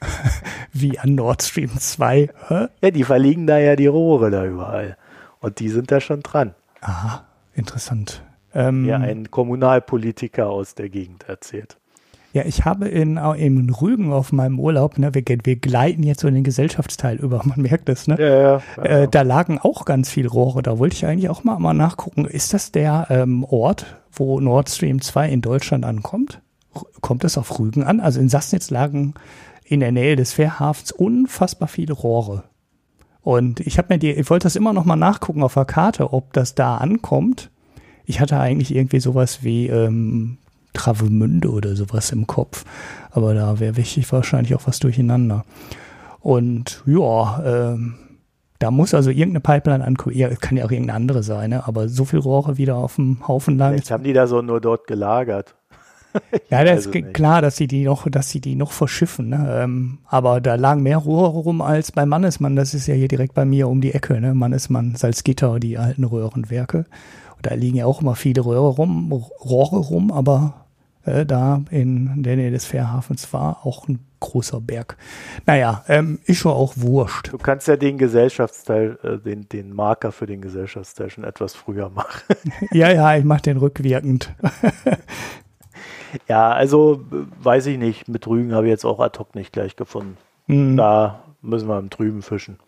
Wie an Nord Stream 2. Hä? Ja, die verlegen da ja die Rohre da überall. Und die sind da schon dran. Aha, interessant. Ähm, ja, ein Kommunalpolitiker aus der Gegend erzählt. Ja, ich habe in, in Rügen auf meinem Urlaub, ne, wir, wir gleiten jetzt so in den Gesellschaftsteil über, man merkt es, ne? Ja, ja, ja. Äh, da lagen auch ganz viele Rohre. Da wollte ich eigentlich auch mal, mal nachgucken. Ist das der ähm, Ort, wo Nord Stream 2 in Deutschland ankommt? Kommt es auf Rügen an? Also in Sassnitz lagen in der Nähe des Fährhafens unfassbar viele Rohre. Und ich habe mir die, ich wollte das immer noch mal nachgucken auf der Karte, ob das da ankommt. Ich hatte eigentlich irgendwie sowas wie ähm, Travemünde oder sowas im Kopf. Aber da wäre wichtig wahrscheinlich auch was durcheinander. Und ja, ähm, da muss also irgendeine Pipeline ankommen. Ja, kann ja auch irgendeine andere sein, ne? aber so viel Rohre wieder auf dem Haufen lang. Jetzt haben die da so nur dort gelagert. Ja, das ist klar, dass sie die noch, dass sie die noch verschiffen. Ne? Ähm, aber da lagen mehr Rohre rum als bei Mannesmann. Das ist ja hier direkt bei mir um die Ecke. Ne? Mannesmann, Salzgitter, die alten Röhrenwerke. Und da liegen ja auch immer viele Röhre rum, Rohre rum, aber äh, da in der Nähe des Fährhafens war auch ein großer Berg. Naja, ähm, ist schon auch wurscht. Du kannst ja den Gesellschaftsteil, äh, den, den Marker für den Gesellschaftsteil schon etwas früher machen. ja, ja, ich mache den rückwirkend. Ja, also weiß ich nicht. Mit Rügen habe ich jetzt auch ad hoc nicht gleich gefunden. Mhm. Da müssen wir im Trüben fischen.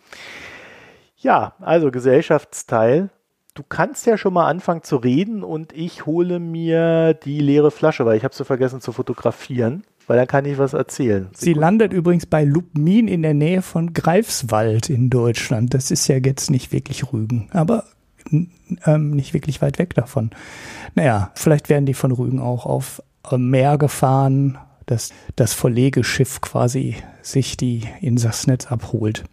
Ja, also Gesellschaftsteil. Du kannst ja schon mal anfangen zu reden und ich hole mir die leere Flasche, weil ich habe sie vergessen zu fotografieren, weil dann kann ich was erzählen. Sie landet übrigens bei Lubmin in der Nähe von Greifswald in Deutschland. Das ist ja jetzt nicht wirklich Rügen, aber ähm, nicht wirklich weit weg davon. Naja, vielleicht werden die von Rügen auch auf Meer gefahren, dass das Verlegeschiff quasi sich die in Sassnitz abholt.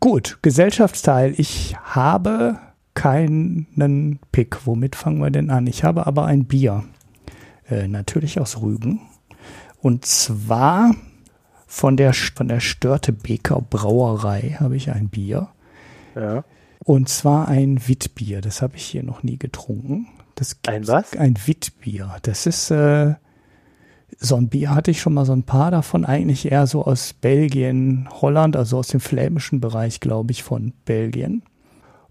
Gut, Gesellschaftsteil. Ich habe keinen Pick. Womit fangen wir denn an? Ich habe aber ein Bier. Äh, natürlich aus Rügen. Und zwar von der, von der Störtebeker Brauerei habe ich ein Bier. Ja. Und zwar ein Witbier. Das habe ich hier noch nie getrunken. Das ein was? Ein Witbier. Das ist äh, so ein Bier hatte ich schon mal so ein paar davon, eigentlich eher so aus Belgien, Holland, also aus dem flämischen Bereich, glaube ich, von Belgien.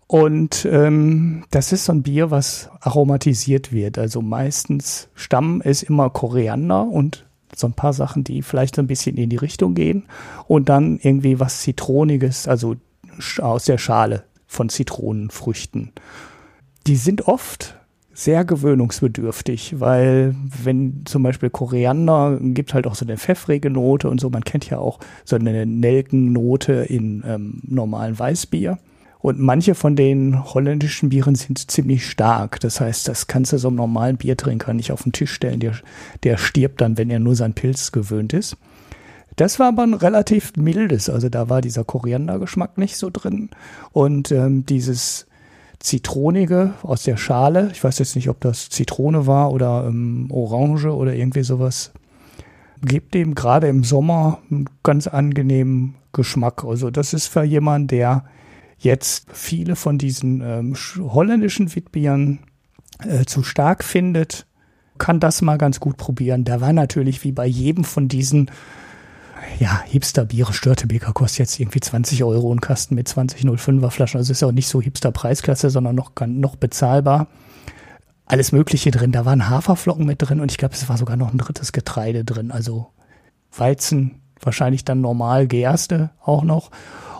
Und ähm, das ist so ein Bier, was aromatisiert wird. Also meistens Stamm ist immer Koriander und so ein paar Sachen, die vielleicht so ein bisschen in die Richtung gehen. Und dann irgendwie was Zitroniges, also aus der Schale von Zitronenfrüchten. Die sind oft sehr gewöhnungsbedürftig, weil wenn zum Beispiel Koriander gibt halt auch so eine pfeffrige Note und so, man kennt ja auch so eine Nelkennote in ähm, normalen Weißbier. Und manche von den holländischen Bieren sind ziemlich stark. Das heißt, das kannst du so einem normalen Biertrinker nicht auf den Tisch stellen. Der, der stirbt dann, wenn er nur sein Pilz gewöhnt ist. Das war aber ein relativ mildes. Also da war dieser Koriandergeschmack nicht so drin. Und ähm, dieses Zitronige aus der Schale. Ich weiß jetzt nicht, ob das Zitrone war oder ähm, Orange oder irgendwie sowas. Gibt dem gerade im Sommer einen ganz angenehmen Geschmack. Also das ist für jemanden, der jetzt viele von diesen ähm, holländischen Witbieren äh, zu stark findet, kann das mal ganz gut probieren. Da war natürlich wie bei jedem von diesen ja, Hipster-Biere, Störtebeker kostet jetzt irgendwie 20 Euro ein Kasten mit 2005er Flaschen. Also ist auch nicht so Hipster-Preisklasse, sondern noch, noch bezahlbar. Alles Mögliche drin. Da waren Haferflocken mit drin und ich glaube, es war sogar noch ein drittes Getreide drin. Also Weizen, wahrscheinlich dann normal Gerste auch noch.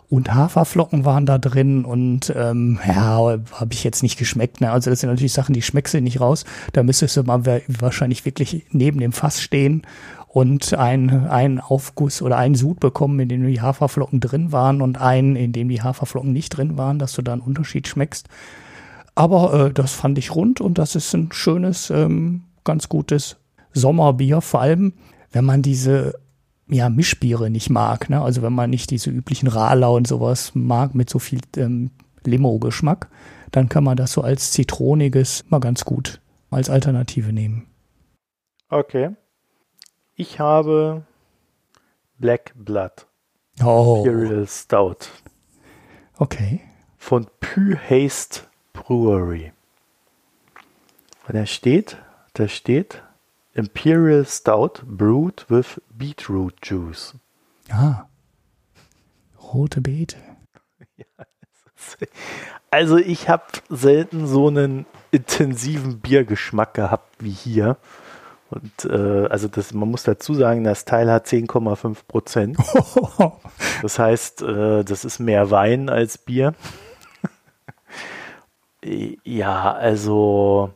Und Haferflocken waren da drin und ähm, ja, habe ich jetzt nicht geschmeckt. Ne? Also das sind natürlich Sachen, die schmeckst du nicht raus. Da müsstest du mal wahrscheinlich wirklich neben dem Fass stehen und ein, einen Aufguss oder einen Sud bekommen, in dem die Haferflocken drin waren und einen, in dem die Haferflocken nicht drin waren, dass du da einen Unterschied schmeckst. Aber äh, das fand ich rund und das ist ein schönes, ähm, ganz gutes Sommerbier, vor allem wenn man diese ja, Mischbiere nicht mag. Ne? Also wenn man nicht diese üblichen Ralau und sowas mag mit so viel ähm, Limo-Geschmack, dann kann man das so als zitroniges mal ganz gut als Alternative nehmen. Okay. Ich habe Black Blood. Oh. Imperial Stout. Okay. Von Pü Haste Brewery. Und da steht, da steht Imperial Stout brewed with beetroot juice. Ah. Rote Beete. also ich habe selten so einen intensiven Biergeschmack gehabt wie hier. Und äh, also das, man muss dazu sagen, das Teil hat 10,5 Prozent. das heißt, äh, das ist mehr Wein als Bier. ja, also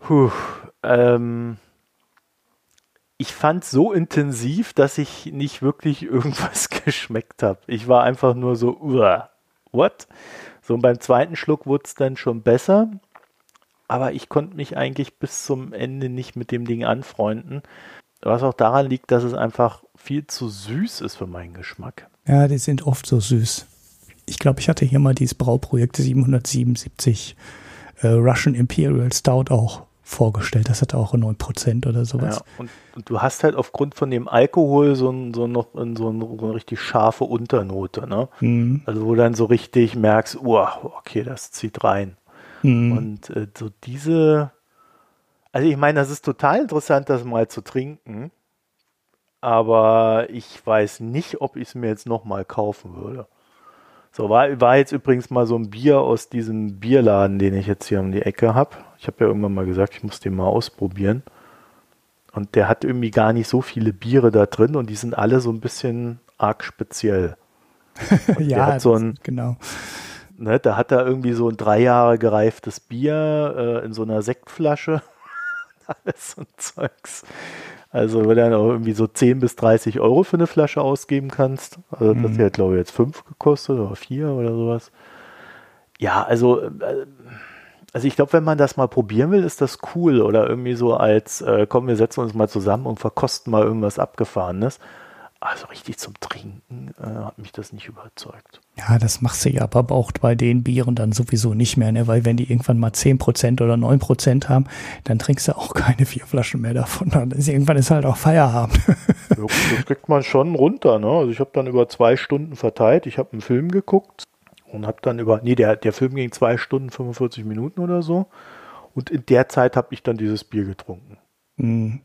puh, ähm, ich fand so intensiv, dass ich nicht wirklich irgendwas geschmeckt habe. Ich war einfach nur so, what? So und beim zweiten Schluck wurde es dann schon besser aber ich konnte mich eigentlich bis zum Ende nicht mit dem Ding anfreunden. Was auch daran liegt, dass es einfach viel zu süß ist für meinen Geschmack. Ja, die sind oft so süß. Ich glaube, ich hatte hier mal dieses Brauprojekt 777 äh, Russian Imperial Stout auch vorgestellt. Das hatte auch 9% oder sowas. Ja, und, und, du hast halt aufgrund von dem Alkohol so, ein, so noch so, ein, so eine richtig scharfe Unternote, ne? Mhm. Also wo du dann so richtig merkst, oh, okay, das zieht rein. Mhm. Und äh, so diese, also ich meine, das ist total interessant, das mal zu trinken, aber ich weiß nicht, ob ich es mir jetzt nochmal kaufen würde. So, war, war jetzt übrigens mal so ein Bier aus diesem Bierladen, den ich jetzt hier um die Ecke habe. Ich habe ja irgendwann mal gesagt, ich muss den mal ausprobieren. Und der hat irgendwie gar nicht so viele Biere da drin und die sind alle so ein bisschen arg speziell. ja, so ein, genau ne, da hat er irgendwie so ein drei Jahre gereiftes Bier äh, in so einer Sektflasche. Alles so ein Zeugs. Also, wenn du dann auch irgendwie so 10 bis 30 Euro für eine Flasche ausgeben kannst. Also, das mhm. hat, glaube ich, jetzt 5 gekostet oder 4 oder sowas. Ja, also, äh, also ich glaube, wenn man das mal probieren will, ist das cool. Oder irgendwie so als, äh, komm, wir setzen uns mal zusammen und verkosten mal irgendwas Abgefahrenes. Also richtig zum Trinken äh, hat mich das nicht überzeugt. Ja, das machst du ja aber auch bei den Bieren dann sowieso nicht mehr, ne? weil wenn die irgendwann mal 10% oder 9% haben, dann trinkst du auch keine vier Flaschen mehr davon. Dann ist, irgendwann ist halt auch Feierabend. das kriegt man schon runter. Ne? Also ich habe dann über zwei Stunden verteilt. Ich habe einen Film geguckt und habe dann über, nee, der, der Film ging zwei Stunden 45 Minuten oder so. Und in der Zeit habe ich dann dieses Bier getrunken. Mhm.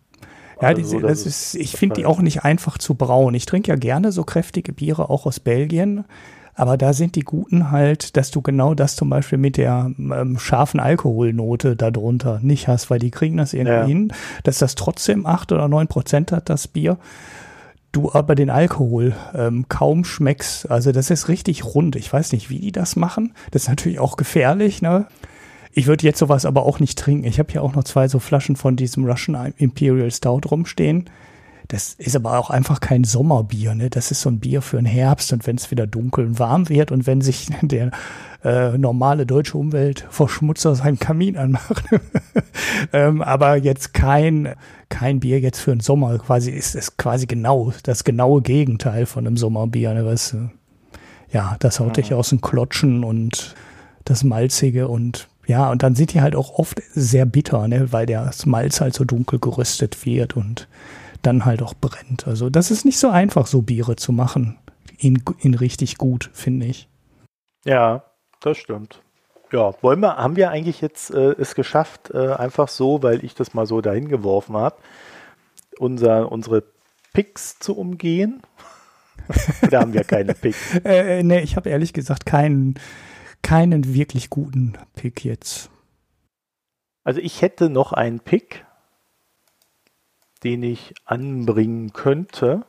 Ja, also diese, das ist, ich finde die auch nicht einfach zu brauen. Ich trinke ja gerne so kräftige Biere auch aus Belgien. Aber da sind die guten halt, dass du genau das zum Beispiel mit der ähm, scharfen Alkoholnote darunter nicht hast, weil die kriegen das irgendwie ja. hin, dass das trotzdem acht oder neun Prozent hat, das Bier. Du aber den Alkohol ähm, kaum schmeckst. Also das ist richtig rund. Ich weiß nicht, wie die das machen. Das ist natürlich auch gefährlich, ne? Ich würde jetzt sowas aber auch nicht trinken. Ich habe hier auch noch zwei so Flaschen von diesem Russian Imperial Stout rumstehen. Das ist aber auch einfach kein Sommerbier, ne? Das ist so ein Bier für den Herbst und wenn es wieder dunkel und warm wird und wenn sich der äh, normale deutsche Umweltverschmutzer seinen Kamin anmacht. ähm, aber jetzt kein, kein Bier jetzt für den Sommer. Quasi ist es quasi genau das genaue Gegenteil von einem Sommerbier, ne? Was, äh, ja, das haut dich aus dem Klotschen und das Malzige und ja, und dann sind die halt auch oft sehr bitter, ne, weil der Malz halt so dunkel geröstet wird und dann halt auch brennt. Also das ist nicht so einfach, so Biere zu machen. In, in richtig gut, finde ich. Ja, das stimmt. Ja, wollen wir, haben wir eigentlich jetzt äh, es geschafft, äh, einfach so, weil ich das mal so dahin geworfen habe, unser, unsere Picks zu umgehen? da haben wir keine Picks? Äh, äh, nee, ich habe ehrlich gesagt keinen, keinen wirklich guten Pick jetzt. Also ich hätte noch einen Pick, den ich anbringen könnte.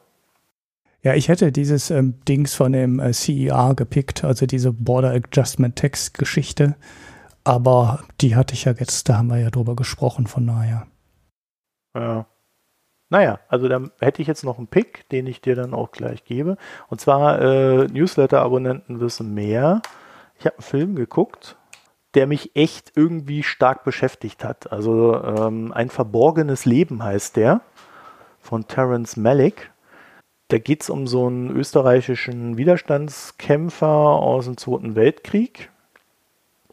Ja, ich hätte dieses ähm, Dings von dem äh, CER gepickt, also diese Border Adjustment Text Geschichte. Aber die hatte ich ja jetzt, da haben wir ja drüber gesprochen, von daher. Ja. Naja, also dann hätte ich jetzt noch einen Pick, den ich dir dann auch gleich gebe. Und zwar äh, Newsletter-Abonnenten wissen mehr. Ich habe einen Film geguckt, der mich echt irgendwie stark beschäftigt hat. Also ähm, ein verborgenes Leben heißt der von Terence Malick. Da geht es um so einen österreichischen Widerstandskämpfer aus dem Zweiten Weltkrieg.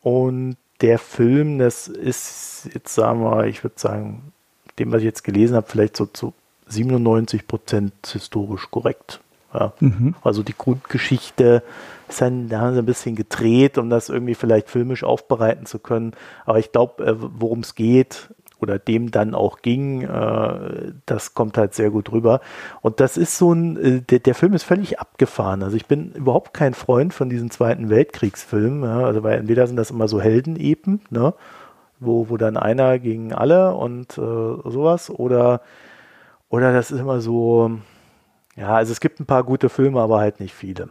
Und der Film, das ist jetzt, sagen wir, ich würde sagen, dem, was ich jetzt gelesen habe, vielleicht so zu 97 Prozent historisch korrekt. Ja. Mhm. Also die Grundgeschichte ist dann, da haben sie ein bisschen gedreht, um das irgendwie vielleicht filmisch aufbereiten zu können. Aber ich glaube, äh, worum es geht oder dem dann auch ging, äh, das kommt halt sehr gut rüber. Und das ist so ein, äh, der, der, Film ist völlig abgefahren. Also ich bin überhaupt kein Freund von diesen Zweiten Weltkriegsfilmen. Ja? Also weil entweder sind das immer so Heldenepen, ne? wo, wo dann einer gegen alle und äh, sowas oder oder das ist immer so, ja, also es gibt ein paar gute Filme, aber halt nicht viele.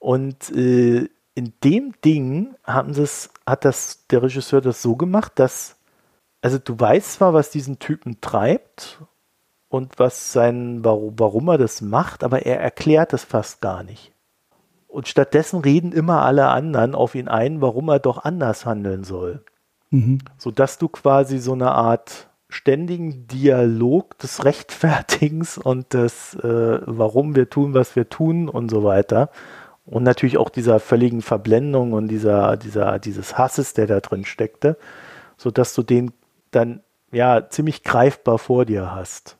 Und äh, in dem Ding haben es, hat das der Regisseur das so gemacht, dass, also du weißt zwar, was diesen Typen treibt und was sein, warum, warum er das macht, aber er erklärt das fast gar nicht. Und stattdessen reden immer alle anderen auf ihn ein, warum er doch anders handeln soll. Mhm. Sodass du quasi so eine Art ständigen Dialog des Rechtfertigens und des, äh, warum wir tun, was wir tun und so weiter. Und natürlich auch dieser völligen Verblendung und dieser, dieser, dieses Hasses, der da drin steckte, sodass du den dann ja ziemlich greifbar vor dir hast.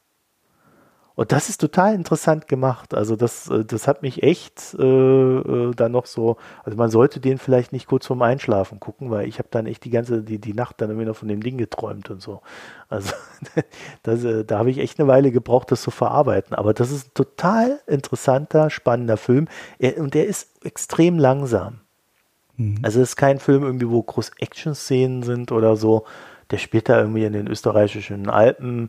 Und das ist total interessant gemacht. Also das, äh, das hat mich echt äh, äh, dann noch so, also man sollte den vielleicht nicht kurz vorm Einschlafen gucken, weil ich habe dann echt die ganze, die, die Nacht dann irgendwie noch von dem Ding geträumt und so. Also das, äh, da habe ich echt eine Weile gebraucht, das zu verarbeiten. Aber das ist ein total interessanter, spannender Film. Er, und der ist extrem langsam. Mhm. Also es ist kein Film irgendwie, wo groß Action-Szenen sind oder so. Der spielt da irgendwie in den österreichischen Alpen,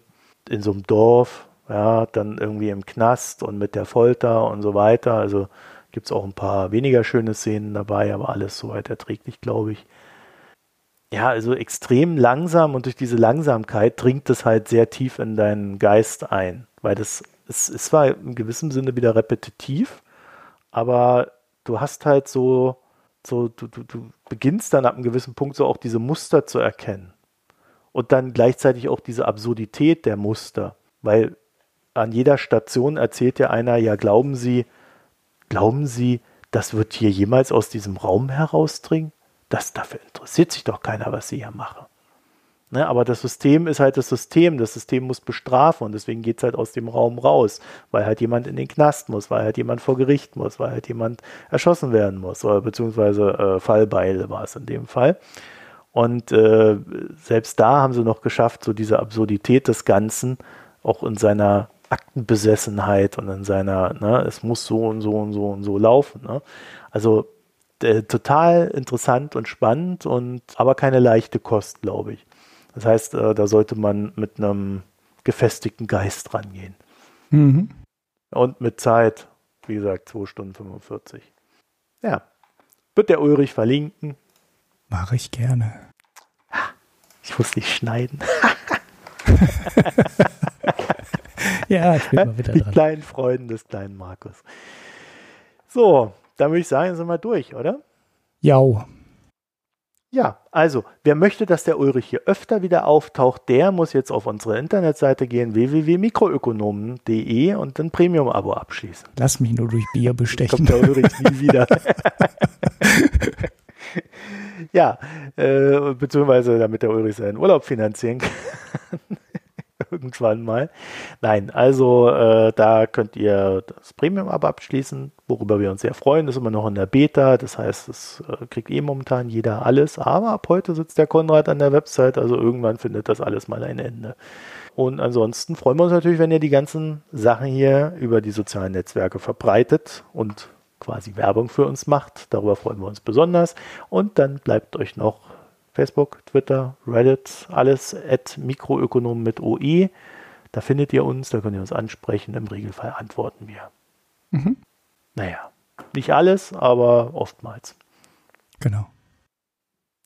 in so einem Dorf ja, dann irgendwie im Knast und mit der Folter und so weiter. Also gibt es auch ein paar weniger schöne Szenen dabei, aber alles soweit erträglich, glaube ich. Ja, also extrem langsam und durch diese Langsamkeit dringt es halt sehr tief in deinen Geist ein, weil das es ist zwar in gewissem Sinne wieder repetitiv, aber du hast halt so, so du, du, du beginnst dann ab einem gewissen Punkt so auch diese Muster zu erkennen und dann gleichzeitig auch diese Absurdität der Muster, weil an jeder Station erzählt ja einer, ja, glauben Sie, glauben Sie, das wird hier jemals aus diesem Raum herausdringen? Das, dafür interessiert sich doch keiner, was Sie hier machen. Ne, aber das System ist halt das System. Das System muss bestrafen und deswegen geht es halt aus dem Raum raus, weil halt jemand in den Knast muss, weil halt jemand vor Gericht muss, weil halt jemand erschossen werden muss, oder beziehungsweise äh, Fallbeil war es in dem Fall. Und äh, selbst da haben sie noch geschafft, so diese Absurdität des Ganzen auch in seiner Aktenbesessenheit und in seiner, ne, es muss so und so und so und so laufen. Ne? Also äh, total interessant und spannend und aber keine leichte Kost, glaube ich. Das heißt, äh, da sollte man mit einem gefestigten Geist rangehen. Mhm. Und mit Zeit, wie gesagt, 2 Stunden 45. Ja. Wird der Ulrich verlinken? Mache ich gerne. Ich muss nicht schneiden. ja, ich bin mal wieder Die dran. kleinen Freuden des kleinen Markus. So, dann würde ich sagen, sind wir durch, oder? Ja. Ja, also, wer möchte, dass der Ulrich hier öfter wieder auftaucht, der muss jetzt auf unsere Internetseite gehen, www.mikroökonomen.de und ein Premium-Abo abschließen. Lass mich nur durch Bier bestechen. Kommt der Ulrich nie wieder. ja, äh, beziehungsweise damit der Ulrich seinen Urlaub finanzieren kann irgendwann mal. Nein, also äh, da könnt ihr das Premium-Abo abschließen, worüber wir uns sehr freuen. Das ist immer noch in der Beta, das heißt, es äh, kriegt eh momentan jeder alles. Aber ab heute sitzt der Konrad an der Website, also irgendwann findet das alles mal ein Ende. und ansonsten freuen wir uns natürlich, wenn ihr die ganzen Sachen hier über die sozialen Netzwerke verbreitet und quasi Werbung für uns macht. Darüber freuen wir uns besonders. Und dann bleibt euch noch Facebook, Twitter, Reddit, alles at Mikroökonom mit OE. Da findet ihr uns, da könnt ihr uns ansprechen. Im Regelfall antworten wir. Mhm. Naja, nicht alles, aber oftmals. Genau.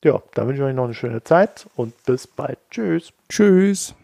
Ja, dann wünsche ich euch noch eine schöne Zeit und bis bald. Tschüss. Tschüss.